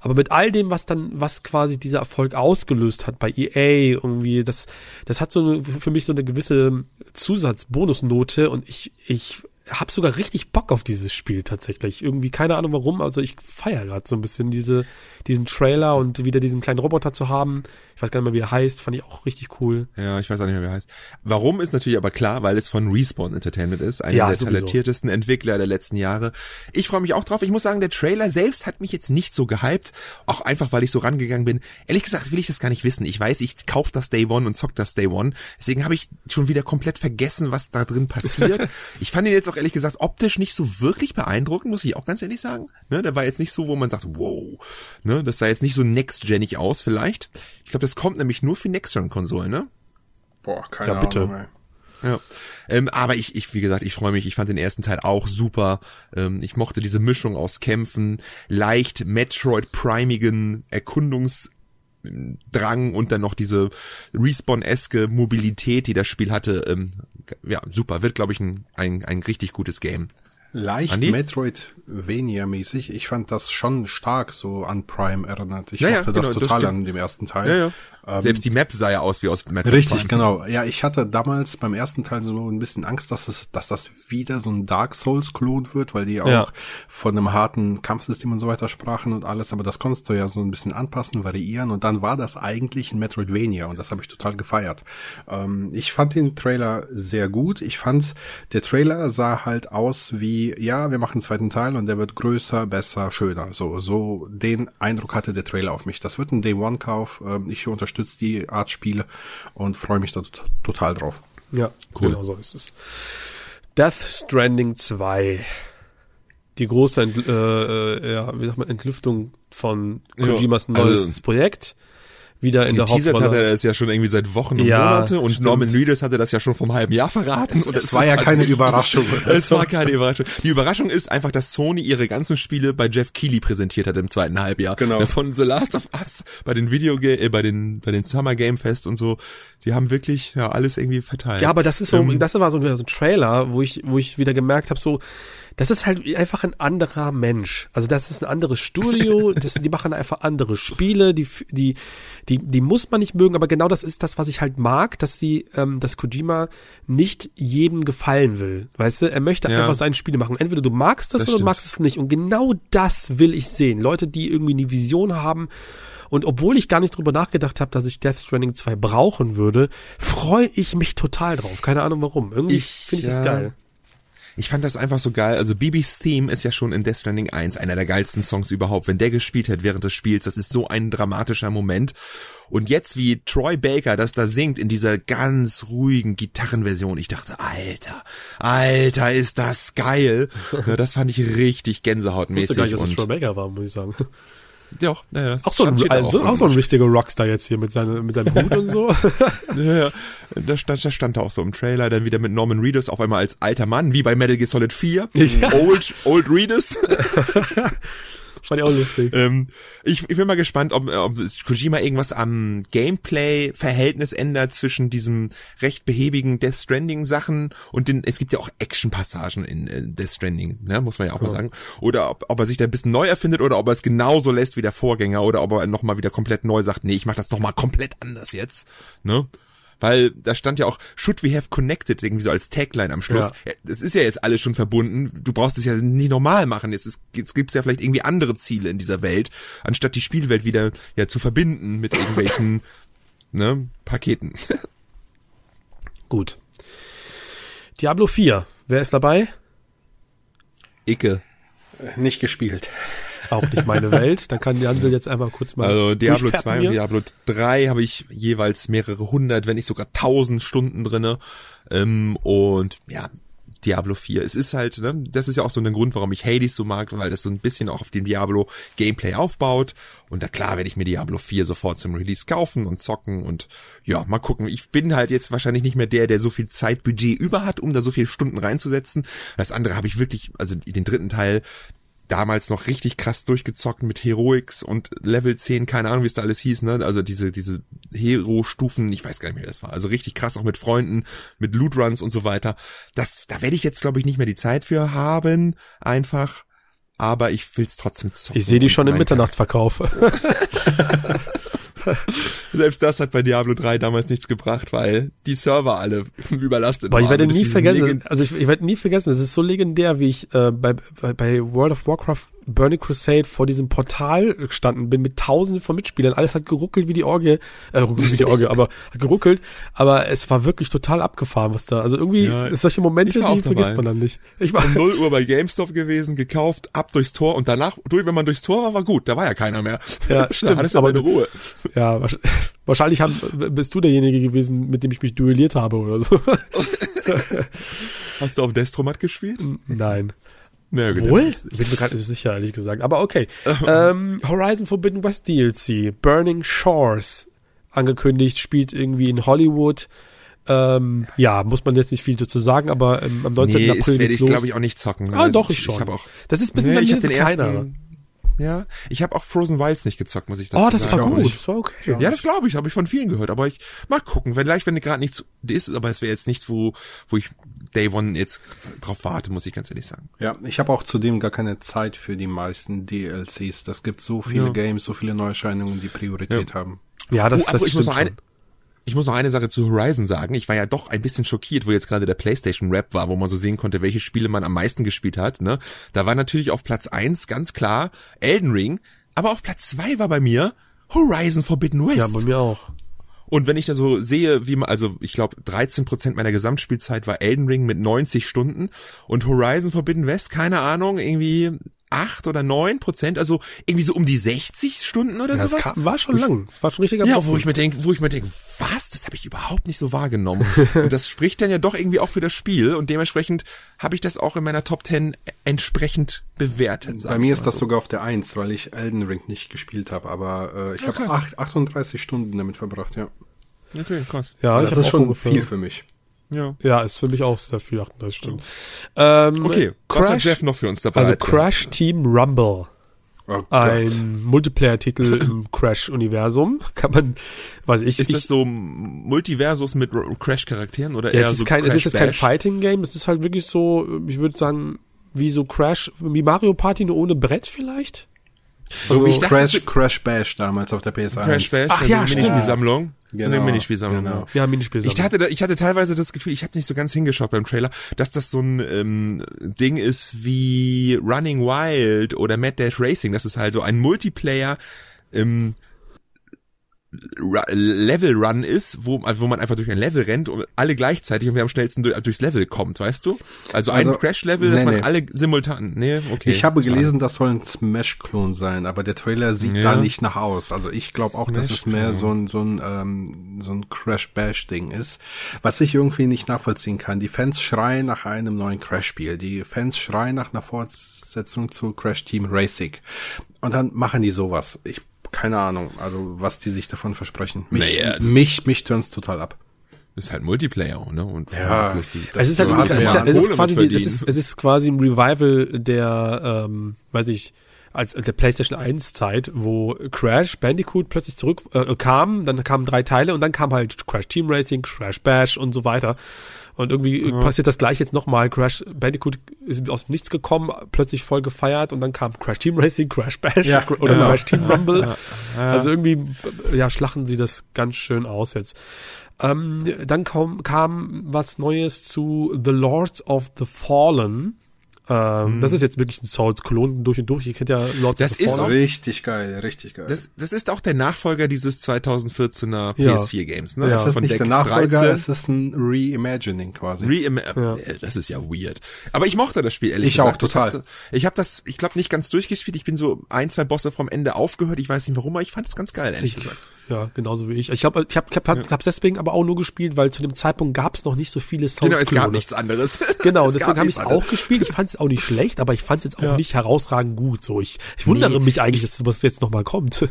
Aber mit all dem, was dann, was quasi dieser Erfolg ausgelöst hat bei EA, irgendwie, das, das hat so eine, für mich so eine gewisse Zusatzbonusnote und ich, ich habe sogar richtig Bock auf dieses Spiel tatsächlich. Irgendwie, keine Ahnung warum, also ich feiere gerade so ein bisschen diese, diesen Trailer und wieder diesen kleinen Roboter zu haben. Ich weiß gar nicht mehr, wie er heißt, fand ich auch richtig cool. Ja, ich weiß auch nicht mehr, wie er heißt. Warum ist natürlich aber klar, weil es von Respawn Entertainment ist, einer Ja, der sowieso. talentiertesten Entwickler der letzten Jahre. Ich freue mich auch drauf. Ich muss sagen, der Trailer selbst hat mich jetzt nicht so gehypt, auch einfach, weil ich so rangegangen bin. Ehrlich gesagt will ich das gar nicht wissen. Ich weiß, ich kauf das Day One und zock das Day One. Deswegen habe ich schon wieder komplett vergessen, was da drin passiert. ich fand ihn jetzt auch ehrlich gesagt optisch nicht so wirklich beeindruckend, muss ich auch ganz ehrlich sagen. Ne, der war jetzt nicht so, wo man sagt, wow, ne, das sah jetzt nicht so next-genig aus vielleicht. Ich glaube, das kommt nämlich nur für Next-Gen-Konsolen, ne? Boah, keine Ja, bitte. Ahnung. Ey. Ja. Ähm, aber ich, ich, wie gesagt, ich freue mich. Ich fand den ersten Teil auch super. Ähm, ich mochte diese Mischung aus Kämpfen, leicht Metroid-primigen Erkundungsdrang und dann noch diese Respawn-eske Mobilität, die das Spiel hatte. Ähm, ja, super. Wird, glaube ich, ein, ein, ein richtig gutes Game. Leicht? Metroidvania-mäßig. Ich fand das schon stark so an Prime erinnert. Ich Ja, ja, mochte das genau, das total ge- an dem ersten Teil. Ja, ja. Ähm, Selbst die Map sah ja aus wie aus Metroid Richtig, Prime. genau. Ja, ich hatte damals beim ersten Teil so ein bisschen Angst, dass es, dass das wieder so ein Dark Souls Klon wird, weil die auch Ja. von einem harten Kampfsystem und so weiter sprachen und alles, aber das konntest du ja so ein bisschen anpassen, variieren und dann war das eigentlich ein Metroidvania und das habe ich total gefeiert. Ähm, ich fand den Trailer sehr gut. Ich fand, der Trailer sah halt aus wie, ja, wir machen einen zweiten Teil und der wird größer, besser, schöner. So, so den Eindruck hatte der Trailer auf mich. Das wird ein Day One Kauf. Ähm, ich unterstütze die Art Spiele und freue mich da tot- total drauf. Ja, Cool. genau so ist es. Death Stranding 2. Die große Ent, äh, äh, ja, wie sagt man, Entlüftung von Ja, Kojimas also- neues Projekt. Wieder in der Hauptrolle. er das ja schon irgendwie seit Wochen und Ja, Monate und stimmt. Norman Reedus hatte das ja schon vom halben Jahr verraten. und es war ja keine Überraschung Es war keine Überraschung. Die Überraschung ist einfach, dass Sony ihre ganzen Spiele bei Jeff Keighley präsentiert hat im zweiten Halbjahr. Genau. Von The Last of Us bei den Video äh, bei den bei den Summer Game Fest und so. Die haben wirklich ja alles irgendwie verteilt. Ja, aber das ist so, Ähm, das war so, ein- so ein Trailer, wo ich, wo ich wieder gemerkt habe, so, das ist halt einfach ein anderer Mensch. Also das ist ein anderes Studio, das, die machen einfach andere Spiele, die, die, die, die muss man nicht mögen, aber genau das ist das, was ich halt mag, dass sie, ähm, dass Kojima nicht jedem gefallen will. Weißt du, er möchte Ja. einfach seine Spiele machen. Entweder du magst das, Das oder du magst es nicht. Und genau das will ich sehen. Leute, die irgendwie eine Vision haben. Und obwohl ich gar nicht drüber nachgedacht habe, dass ich Death Stranding 2 brauchen würde, freue ich mich total drauf. Keine Ahnung warum. Irgendwie Ich, finde ich ja. das geil. Ich fand das einfach so geil. Also Bibis Theme ist ja schon in Death Stranding 1 einer der geilsten Songs überhaupt. Wenn der gespielt hat während des Spiels, das ist so ein dramatischer Moment. Und jetzt wie Troy Baker das da singt in dieser ganz ruhigen Gitarrenversion, ich dachte, Alter, Alter, ist das geil. Das fand ich richtig Ich wusste gänsehautmäßig. gar nicht, dass das und Troy Baker war, muss ich sagen. Ja, ja, das auch so ein, also, auch, auch so ein richtiger Rockstar jetzt hier mit, seine, mit seinem Hut und so. ja, ja. Da stand, da stand auch so im Trailer, dann wieder mit Norman Reedus auf einmal als alter Mann, wie bei Metal Gear Solid 4. Ja. Old, Old Reedus. Fand ich auch lustig. ähm, ich, ich bin mal gespannt, ob, ob Kojima irgendwas am Gameplay-Verhältnis ändert zwischen diesem recht behäbigen Death Stranding-Sachen und den, es gibt ja auch Action-Passagen in äh, Death Stranding, ne, muss man ja auch ja. mal sagen. Oder ob, ob er sich da ein bisschen neu erfindet oder ob er es genauso lässt wie der Vorgänger oder ob er nochmal wieder komplett neu sagt, nee, ich mach das nochmal komplett anders jetzt, ne? Weil da stand ja auch, should we have connected, irgendwie so als Tagline am Schluss. Ja. Das ist ja jetzt alles schon verbunden. Du brauchst es ja nie normal machen. Jetzt, ist, jetzt gibt's ja vielleicht irgendwie andere Ziele in dieser Welt, anstatt die Spielwelt wieder ja zu verbinden mit irgendwelchen ne, Paketen. Gut. Diablo 4, wer ist dabei? Icke. Nicht gespielt. Auch nicht meine Welt. Dann kann die Hansel jetzt einmal kurz mal. Also Diablo 2 und Diablo 3 habe ich jeweils mehrere hundert, wenn nicht sogar tausend Stunden drinne. Ähm, und ja, Diablo 4. Es ist halt, ne, das ist ja auch so ein Grund, warum ich Hades so mag, weil das so ein bisschen auch auf dem Diablo Gameplay aufbaut. Und da klar werde ich mir Diablo 4 sofort zum Release kaufen und zocken und ja, mal gucken. Ich bin halt jetzt wahrscheinlich nicht mehr der, der so viel Zeitbudget über hat, um da so viele Stunden reinzusetzen. Das andere habe ich wirklich, also den dritten Teil, damals noch richtig krass durchgezockt mit Heroics und Level 10, keine Ahnung, wie es da alles hieß, ne? Also diese, diese Hero-Stufen, ich weiß gar nicht mehr, wie das war. Also richtig krass auch mit Freunden, mit Loot-Runs und so weiter. Das, da werde ich jetzt, glaube ich, nicht mehr die Zeit für haben, einfach. Aber ich will's trotzdem zocken. Ich sehe die schon im Mitternachtsverkauf. Selbst das hat bei Diablo 3 damals nichts gebracht, weil die Server alle überlastet Boah, ich werde nie vergessen, also ich, ich werde nie vergessen, es ist so legendär, wie ich äh, bei, bei, bei World of Warcraft Burning Crusade vor diesem Portal gestanden bin mit tausenden von Mitspielern. Alles hat geruckelt wie die Orgie, äh, wie die Orgie, aber hat geruckelt. Aber es war wirklich total abgefahren, was da. Also irgendwie ja, solche Momente, die vergisst man dann nicht. Ich war um 0 Uhr bei GameStop gewesen, gekauft, ab durchs Tor und danach, durch, wenn man durchs Tor war, war gut. Da war ja keiner mehr. Ja, stimmt. da hattest du aber eine Ruhe. Ja, wahrscheinlich haben, bist du derjenige gewesen, mit dem ich mich duelliert habe oder so. Hast du auf Destromat gespielt? Nein. Na, genau. Wohl? Ich bin mir gerade nicht sicher, ehrlich gesagt. Aber okay. ähm, Horizon Forbidden West DLC, Burning Shores, angekündigt, spielt irgendwie in Hollywood. Ähm, ja, muss man jetzt nicht viel dazu sagen, aber ähm, am 19. Nee, April werde ich glaube ich auch nicht zocken. Ah, also doch, ich schon. Ich auch, das ist ein bisschen nee, ich hab den ersten, ja, ich habe auch Frozen Wilds nicht gezockt, muss ich dazu sagen. Oh, das sagen. war gut. Das war okay. Ja, das glaube ich, habe ich von vielen gehört. Aber ich mal gucken, vielleicht wenn gerade nichts ist, aber es wäre jetzt nichts, wo wo ich Day One jetzt drauf warte, muss ich ganz ehrlich sagen. Ja, ich habe auch zudem gar keine Zeit für die meisten DLCs. Das gibt so viele ja. Games, so viele Neuerscheinungen, die Priorität ja. haben. Ja, das, oh, das ich muss noch eine, ich muss noch eine Sache zu Horizon sagen. Ich war ja doch ein bisschen schockiert, wo jetzt gerade der PlayStation Rap war, wo man so sehen konnte, welche Spiele man am meisten gespielt hat. Ne? Da war natürlich auf Platz eins ganz klar Elden Ring, aber auf Platz zwei war bei mir Horizon Forbidden West. Ja, bei mir auch. Und wenn ich da so sehe, wie man, also ich glaube 13 Prozent meiner Gesamtspielzeit war Elden Ring mit 90 Stunden und Horizon Forbidden West, keine Ahnung, irgendwie acht oder neun Prozent, also irgendwie so um die 60 Stunden oder ja, sowas. Kam, war schon lang. Das war schon richtiger Ja, wo ich mir denke, wo ich mir denke, was? Das habe ich überhaupt nicht so wahrgenommen. und das spricht dann ja doch irgendwie auch für das Spiel und dementsprechend habe ich das auch in meiner Top 10 entsprechend bewertet. Bei mir ist das so. sogar auf der Eins, weil ich Elden Ring nicht gespielt habe, aber äh, ich ja, habe 38 Stunden damit verbracht, ja. Okay, krass. Ja, das ist schon viel für mich. Ja. ja, ist für mich auch sehr viel, 38 Stunden. Ähm, okay, Crash, was hat Jeff noch für uns dabei? Also Crash Team Rumble. Oh ein Multiplayer-Titel im Crash-Universum. Kann man, weiß ich. Ist ich, das so Multiversus mit Crash-Charakteren oder ja, eher es so kein, Es ist jetzt kein Fighting-Game, es ist halt wirklich so, ich würde sagen, wie so Crash, wie Mario Party nur ohne Brett vielleicht? Also, ich dachte, Crash, Crash Bash damals auf der PS1. Crash Bash, Ach, ja, Minispielsammlung. Genau. So eine Minispielsammlung. Genau. Ja, Minispielsammlung. Ich hatte, ich hatte teilweise das Gefühl, ich habe nicht so ganz hingeschaut beim Trailer, dass das so ein ähm, Ding ist wie Running Wild oder Mad Dash Racing. Das ist halt so ein Multiplayer ähm, Level Run ist, wo, also wo man einfach durch ein Level rennt und alle gleichzeitig und wer am schnellsten durch, durchs Level kommt, weißt du? Also, also ein Crash Level, nee, dass man nee. alle simultan, nee, okay. Ich habe gelesen, das soll ein Smash-Klon sein, aber der Trailer sieht ja. da nicht nach aus. Also ich glaube auch, dass es mehr so ein, so ein, ähm, so ein Crash-Bash-Ding ist, was ich irgendwie nicht nachvollziehen kann. Die Fans schreien nach einem neuen Crash-Spiel. Die Fans schreien nach einer Fortsetzung zu Crash Team Racing. Und dann machen die sowas. Ich, keine Ahnung, also was die sich davon versprechen. Mich, naja, mich, mich turns total ab ist halt Multiplayer, ne? Und ja, es ist halt, es ist, es ist quasi, es ist, es ist quasi ein Revival der, ähm, weiß ich, als der PlayStation 1 Zeit, wo Crash Bandicoot plötzlich zurück äh, kam, dann kamen drei Teile und dann kam halt Crash Team Racing, Crash Bash und so weiter. Und irgendwie ja. passiert das gleich jetzt nochmal. Crash Bandicoot ist aus dem Nichts gekommen, plötzlich voll gefeiert und dann kam Crash Team Racing, Crash Bash ja. oder ja. Crash Team Rumble. Also irgendwie, ja, schlachten sie das ganz schön aus jetzt. Ähm, dann kam, kam was Neues zu The Lords of the Fallen. Ähm, mhm. Das ist jetzt wirklich ein Souls-Klon durch und durch. Ihr kennt ja Lord Das ist auch, richtig geil, richtig geil. Das, das ist auch der Nachfolger dieses 2014er PS4-Games, ne? Ja. Das ist Von nicht Deck der Nachfolger, 13. es ist ein Reimagining quasi. Reim ja. Äh, das ist ja weird. Aber ich mochte das Spiel, ehrlich ich gesagt. auch, total. Ich habe ich hab das, ich glaube, nicht ganz durchgespielt. Ich bin so ein, zwei Bosse vom Ende aufgehört. Ich weiß nicht warum, aber ich fand es ganz geil, ehrlich ich, gesagt. Ja, genauso wie ich. Ich habe ich hab, ich hab, ja. hab's deswegen aber auch nur gespielt, weil zu dem Zeitpunkt gab es noch nicht so viele Sounds. Genau, es gab nichts anderes. Genau, deswegen habe ich es auch gespielt. Ich fand es auch nicht schlecht, aber ich fand es jetzt auch ja. nicht herausragend gut. So, ich, ich wundere nee. mich eigentlich, dass sowas jetzt nochmal kommt.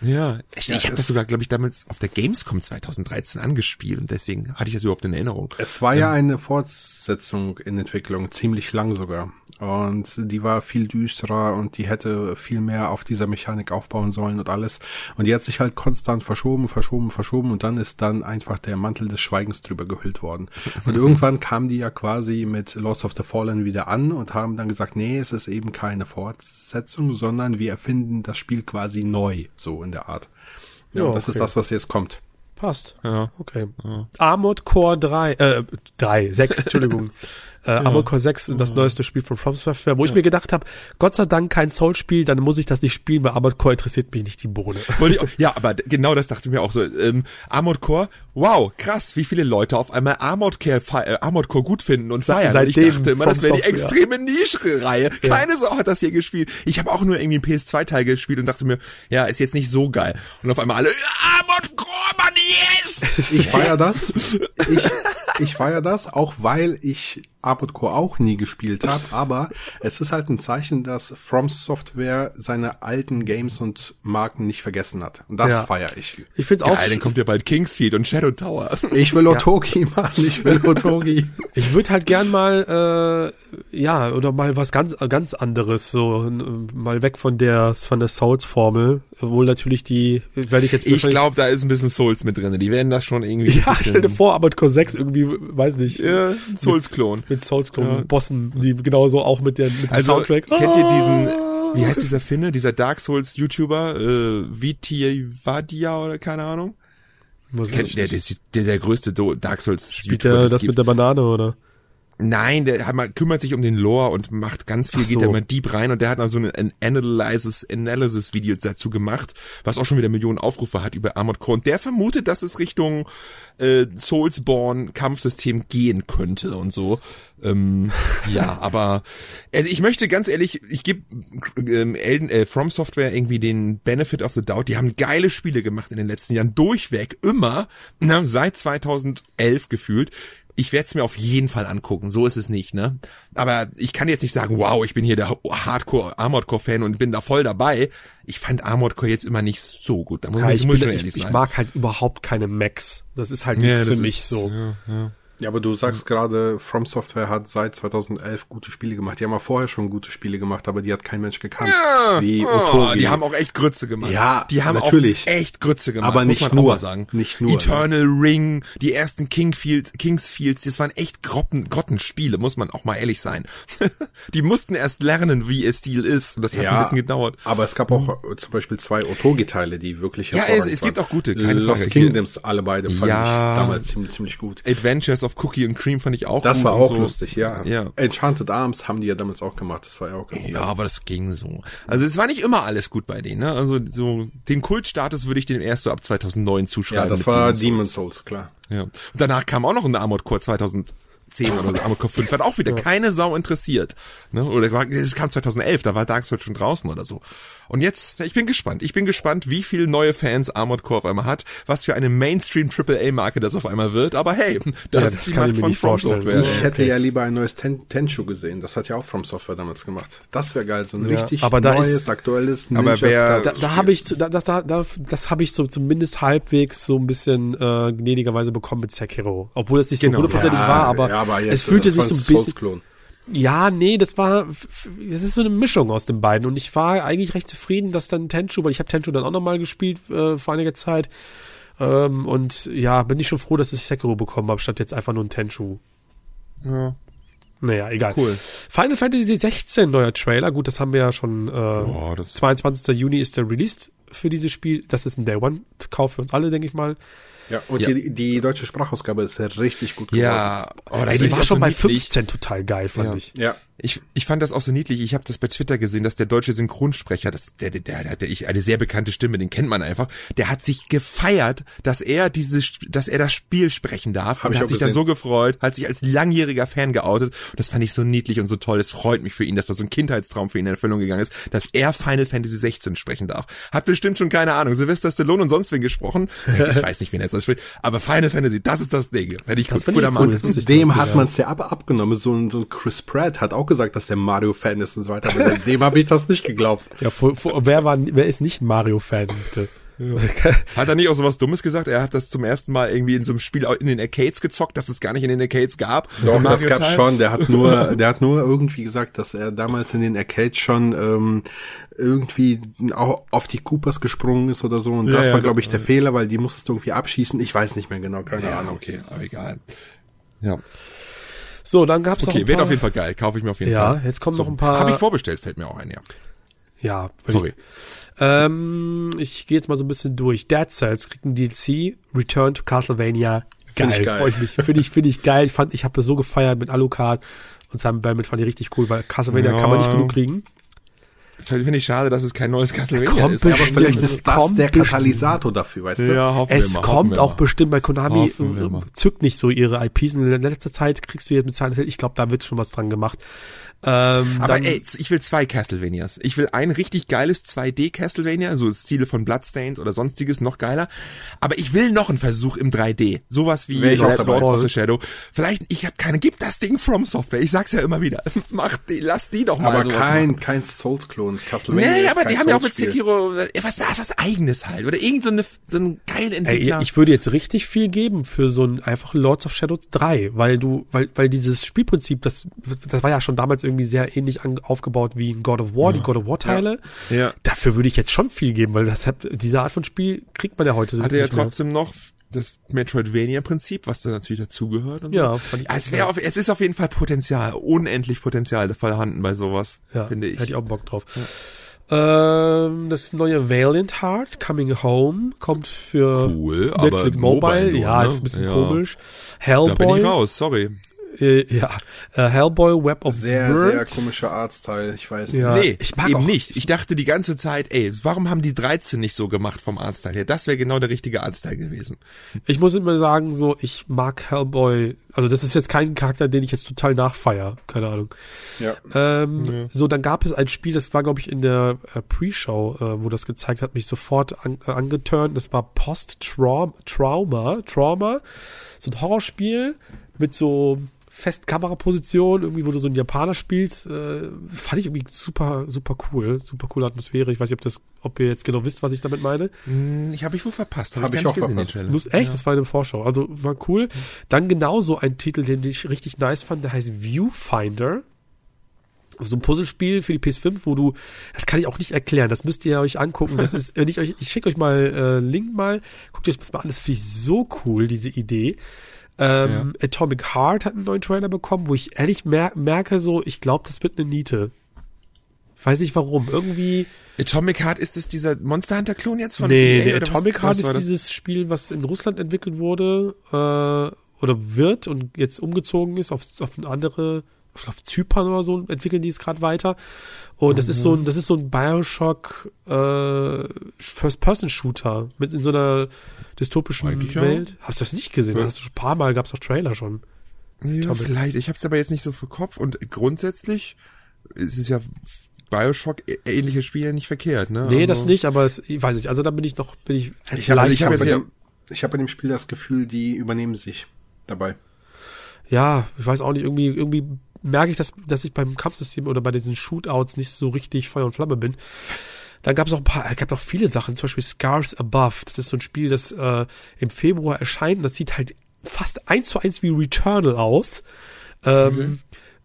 Ja, ich, ich habe das sogar, glaube ich, damals auf der Gamescom 2013 angespielt und deswegen hatte ich das überhaupt in Erinnerung. Es war ja eine Fortsetzung in Entwicklung, ziemlich lang sogar. Und die war viel düsterer und die hätte viel mehr auf dieser Mechanik aufbauen sollen und alles. Und die hat sich halt konstant verschoben, verschoben, verschoben und dann ist dann einfach der Mantel des Schweigens drüber gehüllt worden. Und irgendwann kamen die ja quasi mit Lost of the Fallen wieder an und haben dann gesagt, nee, es ist eben keine Fortsetzung, sondern wir erfinden das Spiel quasi neu, so in der Art. Ja, ja das okay. ist das, was jetzt kommt. Passt. Ja. Okay. Ja. Armored Core 3, äh, 3, 6, Entschuldigung. äh, ja. Armored Core 6, das ja. neueste Spiel von From Software, wo ich mir gedacht habe, Gott sei Dank kein Soul-Spiel, dann muss ich das nicht spielen, weil Armored Core interessiert mich nicht die Bohne. ja, aber genau das dachte ich mir auch so. Ähm, Armored Core, wow, krass, wie viele Leute auf einmal Armored Core, äh, Armored Core gut finden und feiern. Seitdem ich dachte immer, das wäre die extreme Nische-Reihe. Keine Sau hat das hier gespielt. Ich habe auch nur irgendwie einen PS2-Teil gespielt und dachte mir, ja, ist jetzt nicht so geil. Und auf einmal alle, yes! Ich feier das. Ich, ich feier das, auch weil ich Armored Core auch nie gespielt habe, aber es ist halt ein Zeichen, dass From Software seine alten Games und Marken nicht vergessen hat. Und das ja. feiere ich. Ich finde auch. Geil, dann kommt ja bald Kingsfield und Shadow Tower. Ich will Otogi ja. machen, ich will Otogi. Ich würde halt gern mal, äh, ja, oder mal was ganz, ganz anderes, so mal weg von der, von der Souls-Formel, obwohl natürlich die, werde ich jetzt. Ich glaube, da ist ein bisschen Souls mit drin. Die werden das schon irgendwie. Ja, stell dir vor, Armored Core 6 irgendwie, weiß nicht. Ja, Souls-Klon mit Souls-Bossen, ja. die genauso auch mit, der, mit dem also, Soundtrack. Kennt ihr diesen, wie heißt dieser Finne, dieser Dark Souls-YouTuber, äh, Vitivadia oder keine Ahnung? Kennt, der, der, der, der größte Dark Souls-YouTuber. Das, das mit der Banane, oder? Nein, der hat, man kümmert sich um den Lore und macht ganz viel, so. geht da immer deep rein und der hat noch so ein Analysis, Analysis Video dazu gemacht, was auch schon wieder Millionen Aufrufe hat über Armored Core und der vermutet, dass es Richtung äh, Soulsborne Kampfsystem gehen könnte und so. Ähm, ja, aber also ich möchte ganz ehrlich, ich gebe ähm, Elden, äh, From Software irgendwie den Benefit of the Doubt. Die haben geile Spiele gemacht in den letzten Jahren durchweg, immer, na, seit 2011 gefühlt ich werde es mir auf jeden Fall angucken, so ist es nicht, ne? Aber ich kann jetzt nicht sagen, wow, ich bin hier der Hardcore Armored Core Fan und bin da voll dabei. Ich fand Armored Core jetzt immer nicht so gut, da muss, ja, ich, muss bin, ich, ich, ich mag halt überhaupt keine Max. Das ist halt ja, für mich ist, so. Ja, ja. Ja, aber du sagst gerade, From Software hat seit 2011 gute Spiele gemacht. Die haben ja vorher schon gute Spiele gemacht, aber die hat kein Mensch gekannt. Ja, wie oh, die haben auch echt Grütze gemacht. Ja, die haben natürlich. auch echt Grütze gemacht. Aber nicht nur, sagen. Nicht nur. Eternal ne? Ring, die ersten Kingfield, Kingsfields, das waren echt Grotten, Grottenspiele, muss man auch mal ehrlich sein. die mussten erst lernen, wie ihr Stil ist. Das hat ja, ein bisschen gedauert. Aber es gab auch äh, zum Beispiel zwei Otogi-Teile, die wirklich Ja, es, es gibt auch gute, keine Lost Frage. Kingdoms, alle beide fand ja. ich damals ziemlich, ziemlich gut. Adventures of Cookie and Cream fand ich auch das gut. Das war auch so. lustig, ja. ja. Enchanted Arms haben die ja damals auch gemacht, das war ja auch ganz Ja, aber das ging so. Also es war nicht immer alles gut bei denen, ne? Also so den Kultstatus würde ich dem erst so ab 2009 zuschreiben. Ja, das war Demon's Demon's Souls. Souls, klar. Ja. Und danach kam auch noch ein Armored Core 2010 oder so, Armored Core 5, hat auch wieder ja. keine Sau interessiert. Ne? Oder es kam 2011, da war Dark Souls schon draußen oder so. Und jetzt, ich bin gespannt. Ich bin gespannt, wie viele neue Fans Armored Core auf einmal hat, was für eine Mainstream AAA-Marke das auf einmal wird. Aber hey, das, ja, das ist die Macht von From Software. Ich hätte okay. ja lieber ein neues Ten Tenshu gesehen. Das hat ja auch From Software damals gemacht. Das wäre geil, so ein ja, richtig aber da neues, ist, aktuelles Ninja Aber wer, da, da habe ich, da, das, da, da, das habe ich so zumindest halbwegs so ein bisschen äh, gnädigerweise bekommen mit Sekiro. Obwohl es nicht genau. so hundertprozentig ja, war, aber, aber es fühlte sich so ein bisschen. Ja, nee, das war, das ist so eine Mischung aus den beiden und ich war eigentlich recht zufrieden, dass dann Tenchu, weil ich habe Tenchu dann auch nochmal gespielt äh, vor einiger Zeit ähm, und ja, bin ich schon froh, dass ich Sekiro bekommen habe, statt jetzt einfach nur ein Tenchu. Ja. Naja, egal. Cool. Final Fantasy 16 neuer Trailer. Gut, das haben wir ja schon. Äh, Boah, 22. Juni ist der Release für dieses Spiel. Das ist ein Day One-Kauf für uns alle, denke ich mal. Ja, und ja. Die, die deutsche Sprachausgabe ist richtig gut geworden. Ja, oh, das Ey, die war schon so bei 15 total geil, fand ja. ich. Ja, ich, ich fand das auch so niedlich. Ich habe das bei Twitter gesehen, dass der deutsche Synchronsprecher, das, der, der, der, der, ich eine sehr bekannte Stimme, den kennt man einfach, der hat sich gefeiert, dass er diese, dass er das Spiel sprechen darf. Hab und hat sich da so gefreut, hat sich als langjähriger Fan geoutet. Und das fand ich so niedlich und so toll. Es freut mich für ihn, dass das so ein Kindheitstraum für ihn in Erfüllung gegangen ist, dass er Final Fantasy 16 sprechen darf. Hat bestimmt schon keine Ahnung. Sylvester Stallone und sonst wen gesprochen. Ich weiß nicht, wen er jetzt spricht. Aber Final Fantasy, das ist das Ding. Fände ich das gut. Guter Mann. Cool. Dem hat man es ja aber abgenommen. So ein, so ein Chris Pratt hat auch gesagt, dass der Mario-Fan ist und so weiter. Aber dem habe ich das nicht geglaubt. Ja, vor, vor, wer, war, wer ist nicht Mario-Fan, bitte? Ja. Hat er nicht auch sowas Dummes gesagt? Er hat das zum ersten Mal irgendwie in so einem Spiel in den Arcades gezockt, dass es gar nicht in den Arcades gab. Doch, das gab schon. Der hat nur, der hat nur irgendwie gesagt, dass er damals in den Arcades schon ähm, irgendwie auf die Coopers gesprungen ist oder so. Und das ja, war, glaube ich, der Fehler, weil die musstest du irgendwie abschießen. Ich weiß nicht mehr genau, keine ja, Ahnung. Okay, aber egal. Ja. So, dann gab's okay, noch Okay, wird auf jeden Fall geil. Kaufe ich mir auf jeden ja, Fall. Ja, jetzt kommen so. noch ein paar. Habe ich vorbestellt, fällt mir auch ein, ja. Ja. Sorry. Ich, ähm, ich gehe jetzt mal so ein bisschen durch. Dead Cells kriegt ein DLC. Return to Castlevania. Geil, find geil. freue ich mich. Finde ich, finde ich geil. Ich fand, ich habe das so gefeiert mit Alucard und Simon Belmont fand ich richtig cool, weil Castlevania ja. kann man nicht genug kriegen. Finde ich schade, dass es kein neues Castlevania kommt ist. Aber vielleicht ist das der Katalysator dafür, weißt du? Ja, hoffen es wir mal, kommt auch mal. bestimmt bei Konami, zückt nicht so ihre IPs. In letzter Zeit kriegst du jetzt mit Silent Hill, ich glaube, da wird schon was dran gemacht. Ähm, Aber ey, ich will zwei Castlevanias. Ich will ein richtig geiles 2D Castlevania, so Stile von Bloodstained oder sonstiges, noch geiler. Aber ich will noch einen Versuch im 3D. Sowas wie Lords of the Shadow. Vielleicht, ich habe keine, gib das Ding From Software. Ich sag's ja immer wieder. Mach die, lass die doch mal Aber kein, machen. kein Souls-Klon. Castlevania Nee, aber die haben ja auch mit Sekiro, was da ist was eigenes halt. Oder irgend so, eine, so ein geiler Entwickler. Ey, ich würde jetzt richtig viel geben für so ein einfach Lords of Shadow 3, weil du, weil, weil dieses Spielprinzip, das, das war ja schon damals irgendwie irgendwie sehr ähnlich aufgebaut wie in God of War, ja. die God of War Teile. Ja. ja. Dafür würde ich jetzt schon viel geben, weil das hat, diese Art von Spiel kriegt man ja heute so Hat er ja trotzdem mehr. noch das Metroidvania-Prinzip, was da natürlich dazugehört und so. Ja, fand ich es, auf, es ist auf jeden Fall Potenzial, unendlich Potenzial vorhanden bei sowas, ja, finde ich. Hätte ich auch Bock drauf. Ja. Ähm, das neue Valiant Heart Coming Home kommt für cool, Netflix Mobile. Mobile nur, ja, ne? ist ein bisschen ja. komisch. Hellboy. Da bin ich raus, sorry. Äh, ja, äh, Hellboy Web of Sehr, Word. sehr komischer Artstyle, ich weiß nicht. Ja, nee, ich mag eben auch. nicht. Ich dachte die ganze Zeit, ey, warum haben die 13 nicht so gemacht vom Artstyle her? Das wäre genau der richtige Artstyle gewesen. Ich muss immer sagen, so, ich mag Hellboy, also das ist jetzt kein Charakter, den ich jetzt total nachfeier, keine Ahnung. Ja. Ähm, ja. So, dann gab es ein Spiel, das war, glaube ich, in der äh, Pre-Show, äh, wo das gezeigt hat, mich sofort an, äh, angeturnt. Das war Post-Trauma, Trauma, Trauma, so ein Horrorspiel mit so Festkameraposition, irgendwie, wo du so einen Japaner spielst, äh, fand ich irgendwie super, super cool, super coole Atmosphäre. Ich weiß nicht, ob das, ob ihr jetzt genau wisst, was ich damit meine. Hm, ich habe ich wohl verpasst, habe hab ich, ich auch gesehen, verpasst. Muss, echt, ja. das war eine Vorschau. Also war cool. Dann genauso ein Titel, den ich richtig nice fand, der heißt Viewfinder. So ein Puzzlespiel für die PS5, wo du, das kann ich auch nicht erklären, das müsst ihr euch angucken. Das ist, wenn ich euch, ich schicke euch mal äh, Link mal, guckt euch das mal an, das finde ich so cool, diese Idee. Ähm, ja. Atomic Heart hat einen neuen Trailer bekommen, wo ich ehrlich mer merke, so, ich glaube, das wird eine Niete. Ich weiß nicht warum. Irgendwie. Atomic Heart ist es dieser Monster Hunter Klon jetzt von Nee, EA, der Atomic was, Heart was ist dieses Spiel, was in Russland entwickelt wurde, äh, oder wird und jetzt umgezogen ist auf, auf eine andere auf Zypern oder so entwickeln die es gerade weiter. Und das ist so ein, das ist so ein Bioshock äh, First-Person-Shooter mit in so einer dystopischen Eigentlich Welt. Auch. Hast du das nicht gesehen? Ja. Hast du schon ein paar Mal gab es auch Trailer schon. Ja, vielleicht. Ich habe es aber jetzt nicht so für Kopf. Und grundsätzlich ist es ja Bioshock ähnliche Spiele nicht verkehrt, ne? Nee, also, das nicht, aber es, ich weiß nicht, also da bin ich noch, bin ich, ich habe also ich hab jetzt ja, ich habe bei dem Spiel das Gefühl, die übernehmen sich dabei. Ja, ich weiß auch nicht, irgendwie, irgendwie merke ich, dass, dass ich beim Kampfsystem oder bei diesen Shootouts nicht so richtig Feuer und Flamme bin. Dann gab es auch ein paar, gab auch viele Sachen, zum Beispiel Scars Above. Das ist so ein Spiel, das äh, im Februar erscheint. Das sieht halt fast eins zu eins wie Returnal aus. Ähm,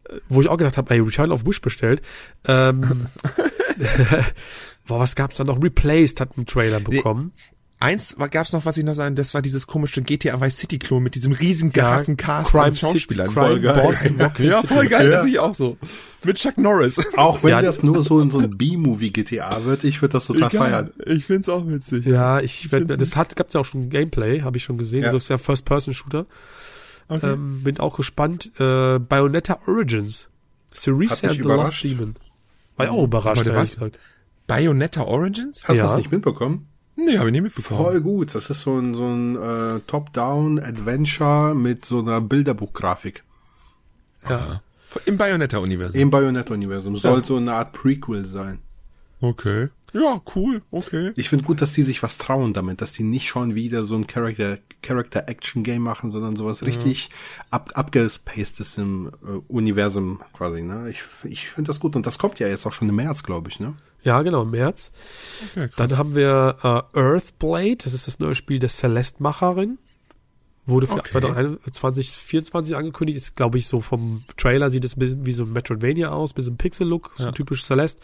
okay. Wo ich auch gedacht habe, ey, Returnal auf Bush bestellt. Ähm, boah, was gab's da noch? Replaced hat einen Trailer bekommen. Eins gab's noch, was ich noch sagen, das war dieses komische GTA Vice City Klon mit diesem riesen krassen ja, Cast Crime an Schauspielern. Crime voll geil. Boss, ja, voll geil, ja. das ich auch so. Mit Chuck Norris. Auch wenn ja, das nur so in so ein B-Movie GTA wird, ich würde das total egal. feiern. Ich find's auch witzig. Ja, ich, ich werd, das hat, gab's ja auch schon Gameplay, habe ich schon gesehen. Ja. Das ist ja First-Person-Shooter. Okay. Ähm, bin auch gespannt. Äh, Bayonetta Origins. Cerise and the Lost Demon. War ja auch überrascht. Warte, was? Bayonetta Origins? Hast du das nicht mitbekommen? Nee, habe ich nicht mitbekommen. Voll gut. Das ist so ein, so ein äh, Top-Down-Adventure mit so einer Bilderbuchgrafik. Ja. Im Bayonetta-Universum. Im Bayonetta-Universum. Soll ja. so eine Art Prequel sein. Okay. Ja, cool, okay. Ich finde gut, dass die sich was trauen damit, dass die nicht schon wieder so ein Character, Character Action Game machen, sondern sowas ja. richtig ab, abgespacedes im äh, Universum quasi, ne? Ich, ich finde das gut und das kommt ja jetzt auch schon im März, glaube ich, ne? Ja, genau, im März. Okay, Dann haben wir äh, Earthblade, das ist das neue Spiel der Celeste-Macherin. Wurde für okay. 2024 angekündigt, ist, glaube ich, so vom Trailer sieht es wie so ein Metroidvania aus, bisschen Pixel-Look, ja. so typisch Celeste.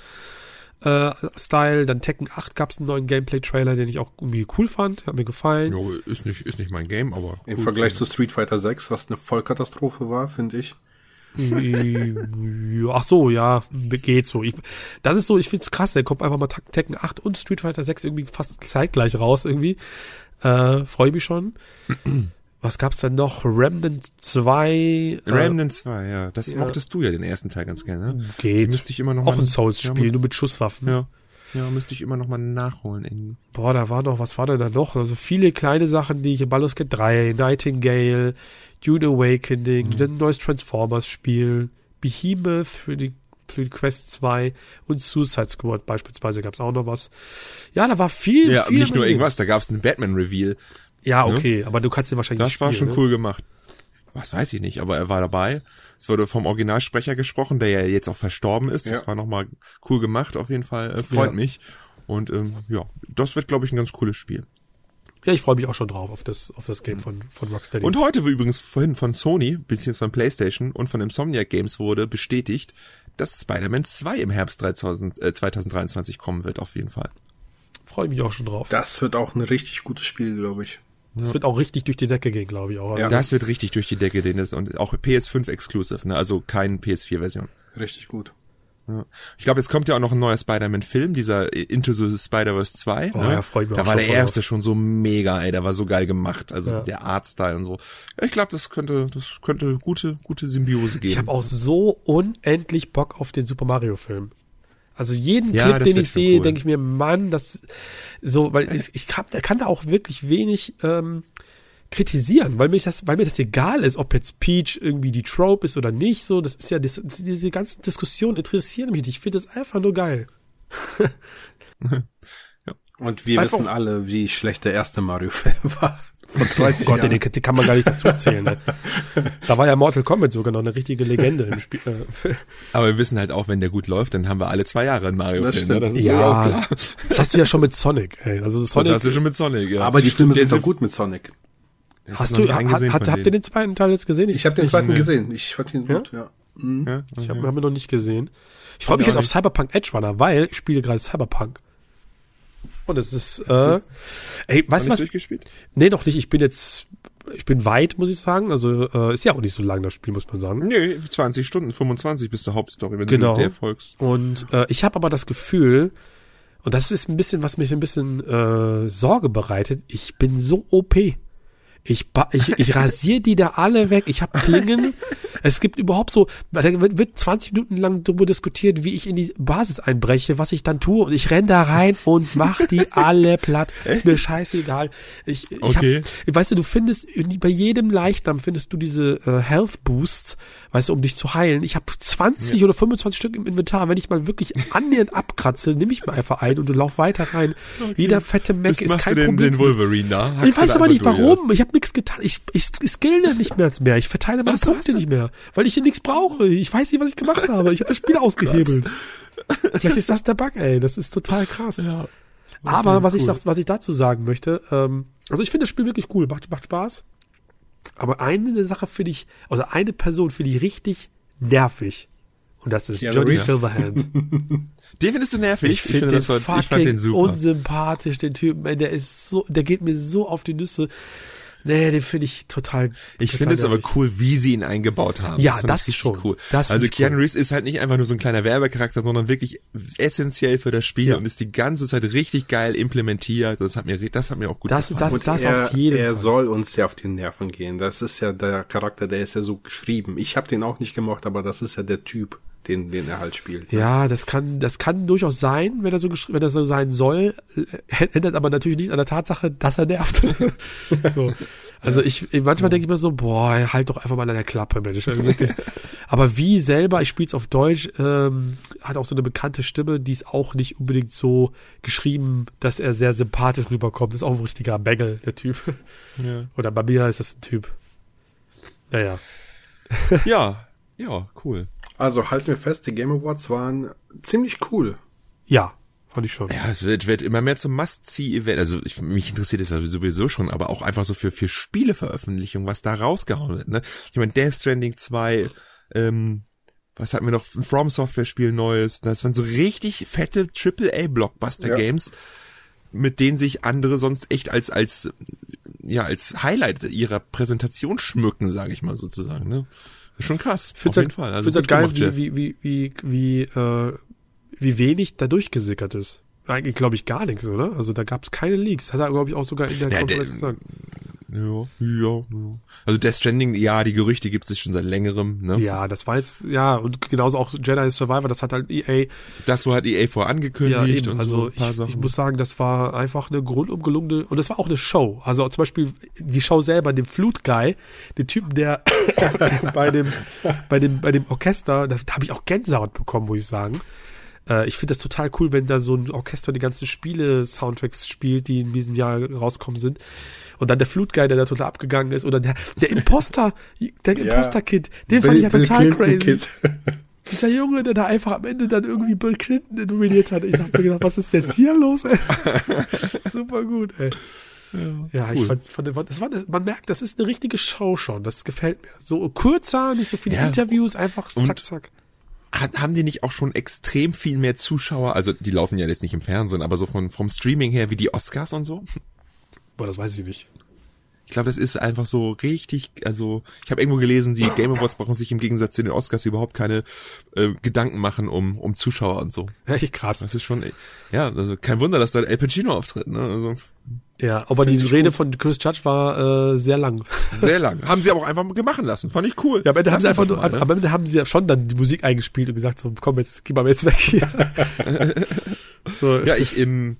Äh, Style, dann Tekken 8 gab es einen neuen Gameplay-Trailer, den ich auch irgendwie cool fand, hat mir gefallen. Jo, ist nicht, ist nicht mein Game, aber. Im Vergleich zu Street Fighter 6, was eine Vollkatastrophe war, finde ich. Ach so, ja, geht so. Ich, das ist so, ich find's krass, der kommt einfach mal Tekken 8 und Street Fighter 6 irgendwie fast zeitgleich raus irgendwie. Äh, Freue mich schon. Was gab's denn noch? Remnant 2. Äh, Remnant 2, ja. Das ja. mochtest du ja den ersten Teil ganz gerne. Geht. Müsste ich immer noch Auch mal, ein Souls-Spiel, ja, nur mit Schusswaffen. Ja. Ja, müsste ich immer noch mal nachholen irgendwie. Boah, da war noch, was war denn da noch? Also viele kleine Sachen, die ich Baldur's Gate 3, Nightingale, Dune Awakening, mhm. ein neues Transformers-Spiel, Behemoth für die, für die Quest 2 und Suicide Squad beispielsweise gab es auch noch was. Ja, da war viel, ja, viel. nicht nur irgendwas, da gab es einen Batman-Reveal. Ja, ne? okay, ne? aber du kannst den wahrscheinlich Das war spielen, schon ne? cool gemacht. Was weiß ich nicht, aber er war dabei. Es wurde vom Originalsprecher gesprochen, der ja jetzt auch verstorben ist. Ja. Das war nochmal cool gemacht, auf jeden Fall. Äh, freut ja. mich. Und ähm, ja, das wird, glaube ich, ein ganz cooles Spiel. Ja, ich freue mich auch schon drauf auf das, auf das Game von, von Rocksteady. Und heute war übrigens vorhin von Sony, beziehungsweise von PlayStation und von Insomniac Games wurde bestätigt, dass Spider-Man 2 im Herbst 3000, äh, 2023 kommen wird, auf jeden Fall. Freue mich auch schon drauf. Das wird auch ein richtig gutes Spiel, glaube ich. Das ja. wird auch richtig durch die Decke gehen, glaube ich auch. Also ja, das wird richtig durch die Decke gehen. Und auch PS5 Exclusive, ne? also kein PS4-Version. Richtig gut. Ja. Ich glaube, jetzt kommt ja auch noch ein neuer Spider-Man-Film, dieser Into the Spider-Verse 2. Oh, ne? ja, freut mich da war der erste schon so mega, ey, der war so geil gemacht, also ja. der Artstyle und so. Ich glaube, das könnte, das könnte gute, gute Symbiose geben. Ich habe auch so unendlich Bock auf den Super Mario-Film. Also jeden ja, Clip, den ich sehe, cool. denke ich mir, Mann, das so, weil ich, ich kann, kann da auch wirklich wenig ähm, kritisieren, weil mir das, weil mir das egal ist, ob jetzt Peach irgendwie die Trope ist oder nicht. So, das ist ja das, diese ganzen Diskussionen interessieren mich nicht. Ich finde das einfach nur geil. ja. Und wir einfach wissen alle, wie schlecht der erste Mario-Film war. Von 30 oh Gott, den, den kann man gar nicht dazu zählen. Ne? Da war ja Mortal Kombat sogar noch eine richtige Legende im Spiel. Äh. Aber wir wissen halt auch, wenn der gut läuft, dann haben wir alle zwei Jahre einen Mario-Film. Ne? Das ist ja, auch klar. Das hast du ja schon mit Sonic. Ey. Also Sonic das hast du schon mit Sonic, ja. Aber die Filme sind doch gut mit Sonic. Ich hast du, hat, hat, habt ihr den zweiten Teil jetzt gesehen? Ich, ich habe den zweiten mehr. gesehen. Ich fand ihn gut, ja. Mhm. ja okay. Ich habe hab ihn noch nicht gesehen. Ich freue mich jetzt auf Cyberpunk Edge Runner, weil ich spiele gerade Cyberpunk. Und es ist, äh, ist, ey, weißt du was? Durchgespielt? Nee, noch nicht. Ich bin jetzt, ich bin weit, muss ich sagen. Also, äh, ist ja auch nicht so lang, das Spiel, muss man sagen. Nee, 20 Stunden, 25 bis zur Hauptstory, wenn genau. du der folgst. Und äh, ich habe aber das Gefühl, und das ist ein bisschen, was mich ein bisschen äh, Sorge bereitet, ich bin so OP. Ich, ich, ich rasiere die da alle weg. Ich habe Klingen. Es gibt überhaupt so, da wird 20 Minuten lang darüber diskutiert, wie ich in die Basis einbreche, was ich dann tue. Und ich renn da rein und mach die alle platt. Ist mir scheißegal. Ich, ich okay. Hab, weißt du, du findest bei jedem Leichnam findest du diese äh, Health Boosts, weißt du, um dich zu heilen. Ich habe 20 ja. oder 25 Stück im Inventar. Wenn ich mal wirklich annähernd abkratze, nehme ich mal einfach ein und lauf weiter rein. Okay. Jeder fette Mac ist kein du den, Problem. den Wolverine da? Hackst ich weiß aber nicht warum. Ich habe nichts getan. Ich, ich, ich skille nicht mehr, mehr. Ich verteile meine was, Punkte nicht mehr, weil ich hier nichts brauche. Ich weiß nicht, was ich gemacht habe. Ich habe das Spiel ausgehebelt. Vielleicht ist das der Bug, ey. Das ist total krass. Ja. Okay, aber was cool. ich was ich dazu sagen möchte, ähm, also ich finde das Spiel wirklich cool, macht, macht Spaß. Aber eine Sache finde ich, also eine Person finde ich richtig nervig. Und das ist Keanu Johnny Silverhand. Den findest du nervig? Ich, find ich, find ich fand den super. unsympathisch, den Typen. Der ist so, der geht mir so auf die Nüsse. Nee, den finde ich total. Ich finde es aber cool, wie sie ihn eingebaut haben. Ja, das, das ist schon cool. Das also Keanu cool. Reeves ist halt nicht einfach nur so ein kleiner Werbecharakter, sondern wirklich essentiell für das Spiel ja. und ist die ganze Zeit richtig geil implementiert. Das hat mir, das hat mir auch gut das, gefallen. Das, das, das er, auf jeden er Fall. soll uns ja auf die Nerven gehen. Das ist ja der Charakter, der ist ja so geschrieben. Ich habe den auch nicht gemocht, aber das ist ja der Typ den, den er halt spielt. Ne? Ja, das kann, das kann durchaus sein, wenn er so, wenn er so sein soll, ändert aber natürlich nicht an der Tatsache, dass er nervt. so. Also ich, manchmal denke ich mir so, boah, halt doch einfach mal an der Klappe, Mensch. aber wie selber, ich spiele es auf Deutsch, ähm, hat auch so eine bekannte Stimme, die ist auch nicht unbedingt so geschrieben, dass er sehr sympathisch rüberkommt. Das ist auch ein richtiger Bengel, der Typ. Ja. Oder bei mir ist das ein Typ. Naja. Ja, ja, cool. Also halten wir fest, die Game Awards waren ziemlich cool. Ja, fand ich schon. Ja, es wird, wird immer mehr zum Must-See-Event. Also ich, mich interessiert es ja sowieso schon, aber auch einfach so für, für Spieleveröffentlichung, was da rausgehauen wird. Ne? Ich meine, Death Stranding 2, ähm, was hatten wir noch? Ein From Software Spiel Neues. Das waren so richtig fette AAA Blockbuster Games, ja. mit denen sich andere sonst echt als als ja als Highlight ihrer Präsentation schmücken, sage ich mal sozusagen. Ne? Schon krass, auf jeden halt, Fall. Also halt geil, gemacht, wie, wie, wie, wie, äh, wie wenig da durchgesickert ist. Eigentlich glaube ich gar nichts, oder? Also da gab es keine Leaks. Hat er, glaube ich, auch sogar in der ja, Konferenz gesagt. Ja, ja, ja. Also Death Stranding, ja, die Gerüchte gibt es schon seit längerem, ne? Ja, das war jetzt, ja, und genauso auch Jedi Survivor, das hat halt EA. Das war halt EA vor angekündigt ja, und also so ich, ich, muss sagen, das war einfach eine grundumgelungene, und das war auch eine Show. Also zum Beispiel die Show selber, den Flute Guy, den Typen, der bei dem, bei dem, bei dem Orchester, da habe ich auch Gänsehaut bekommen, muss ich sagen. Äh, ich finde das total cool, wenn da so ein Orchester die ganzen Spiele-Soundtracks spielt, die in diesem Jahr rauskommen sind. Und dann der Flutguy, der da total abgegangen ist. Oder der, der Imposter, der Imposter-Kid, den Bill, fand ich ja total crazy. Dieser Junge, der da einfach am Ende dann irgendwie Bill Clinton nominiert hat. Ich dachte mir gedacht, was ist jetzt hier los, ey? Super gut, ey. Ja, ja cool. ich fand, fand das war, das, man merkt, das ist eine richtige Show schon. Das gefällt mir. So kürzer, nicht so viele ja. Interviews, einfach zack, zack haben die nicht auch schon extrem viel mehr Zuschauer? Also die laufen ja jetzt nicht im Fernsehen, aber so von vom Streaming her wie die Oscars und so? Boah, das weiß ich nicht. Ich glaube, das ist einfach so richtig, also ich habe irgendwo gelesen, die Game Awards brauchen sich im Gegensatz zu den Oscars überhaupt keine äh, Gedanken machen um, um Zuschauer und so. Echt krass. Das ist schon, ja, also kein Wunder, dass da El Pacino auftritt, ne? Also, ja, aber die Rede gut. von Chris Judge war äh, sehr lang. Sehr lang. Haben sie aber auch einfach gemacht lassen. Fand ich cool. Ja, am Ende, haben sie, einfach nur, mal, ne? am Ende haben sie ja schon dann die Musik eingespielt und gesagt, so, komm, jetzt geh mal jetzt weg hier. so. Ja, ich im,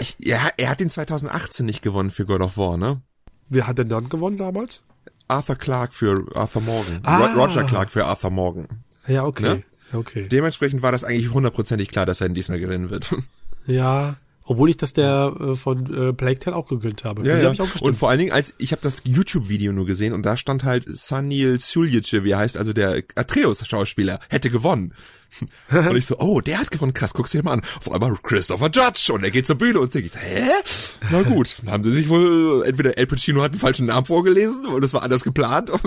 ich, ja, er hat den 2018 nicht gewonnen für God of War, ne? Wer hat denn dann gewonnen damals? Arthur Clarke für Arthur Morgan. Ah. Roger Clarke für Arthur Morgan. Ja, okay. Ne? okay. Dementsprechend war das eigentlich hundertprozentig klar, dass er ihn diesmal gewinnen wird. Ja, obwohl ich das der äh, von äh, Plague Tale auch gegönnt habe. Ja, ja. Hab und vor allen Dingen, als ich habe das YouTube-Video nur gesehen und da stand halt Sanil Suljic, wie er heißt, also der Atreus-Schauspieler, hätte gewonnen. und ich so, oh, der hat gewonnen, krass, guck's dir mal an. Auf einmal Christopher Judge und er geht zur Bühne und singt. Ich so, hä? Na gut, dann haben sie sich wohl, entweder El Pacino hat einen falschen Namen vorgelesen und das war anders geplant und,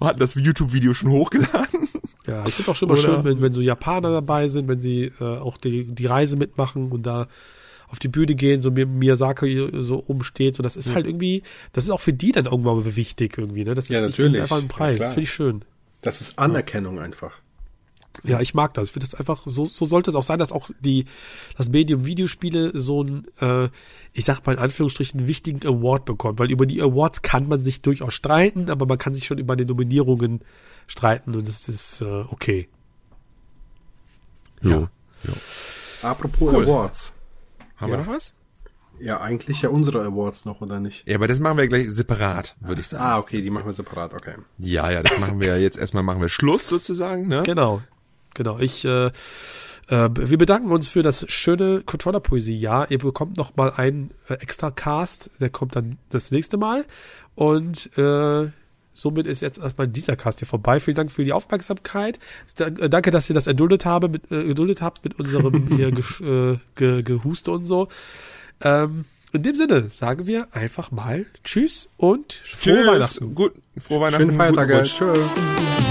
hatten das YouTube-Video schon hochgeladen. Ja, ich finde auch schon mal schön, wenn, wenn so Japaner dabei sind, wenn sie äh, auch die, die Reise mitmachen und da auf die Bühne gehen, so Miyazaki so umsteht, so das ist ja. halt irgendwie, das ist auch für die dann irgendwann mal wichtig irgendwie, ne? Das ist ja, natürlich. einfach ein Preis, ja, das finde ich schön. Das ist Anerkennung ja. einfach. Ja, ich mag das. Ich finde das einfach, so, so sollte es auch sein, dass auch die, das Medium Videospiele so ein, äh, ich sag mal in Anführungsstrichen, wichtigen Award bekommt. Weil über die Awards kann man sich durchaus streiten, aber man kann sich schon über die Nominierungen streiten und das ist äh, okay. Jo. Ja. jo. Apropos cool. Awards. Haben ja. wir noch was? Ja, eigentlich ja unsere Awards noch, oder nicht? Ja, aber das machen wir gleich separat, würde ich sagen. Ah, okay, die machen wir separat, okay. Ja, ja, das machen wir jetzt erstmal machen wir Schluss sozusagen, ne? Genau. Genau. Ich äh, äh, wir bedanken uns für das schöne Controller-Poesie-Jahr. Ihr bekommt noch mal einen äh, extra Cast, der kommt dann das nächste Mal. Und äh, somit ist jetzt erstmal dieser Cast hier vorbei. Vielen Dank für die Aufmerksamkeit. Äh, danke, dass ihr das erduldet, habe, mit, äh, geduldet habt mit unserem hier ge, äh, ge, Gehuste und so. Ähm, in dem Sinne sagen wir einfach mal Tschüss und frohe Tschüss. Weihnachten. Gut, frohe Weihnachten. Schönen Feiertag. Tschüss.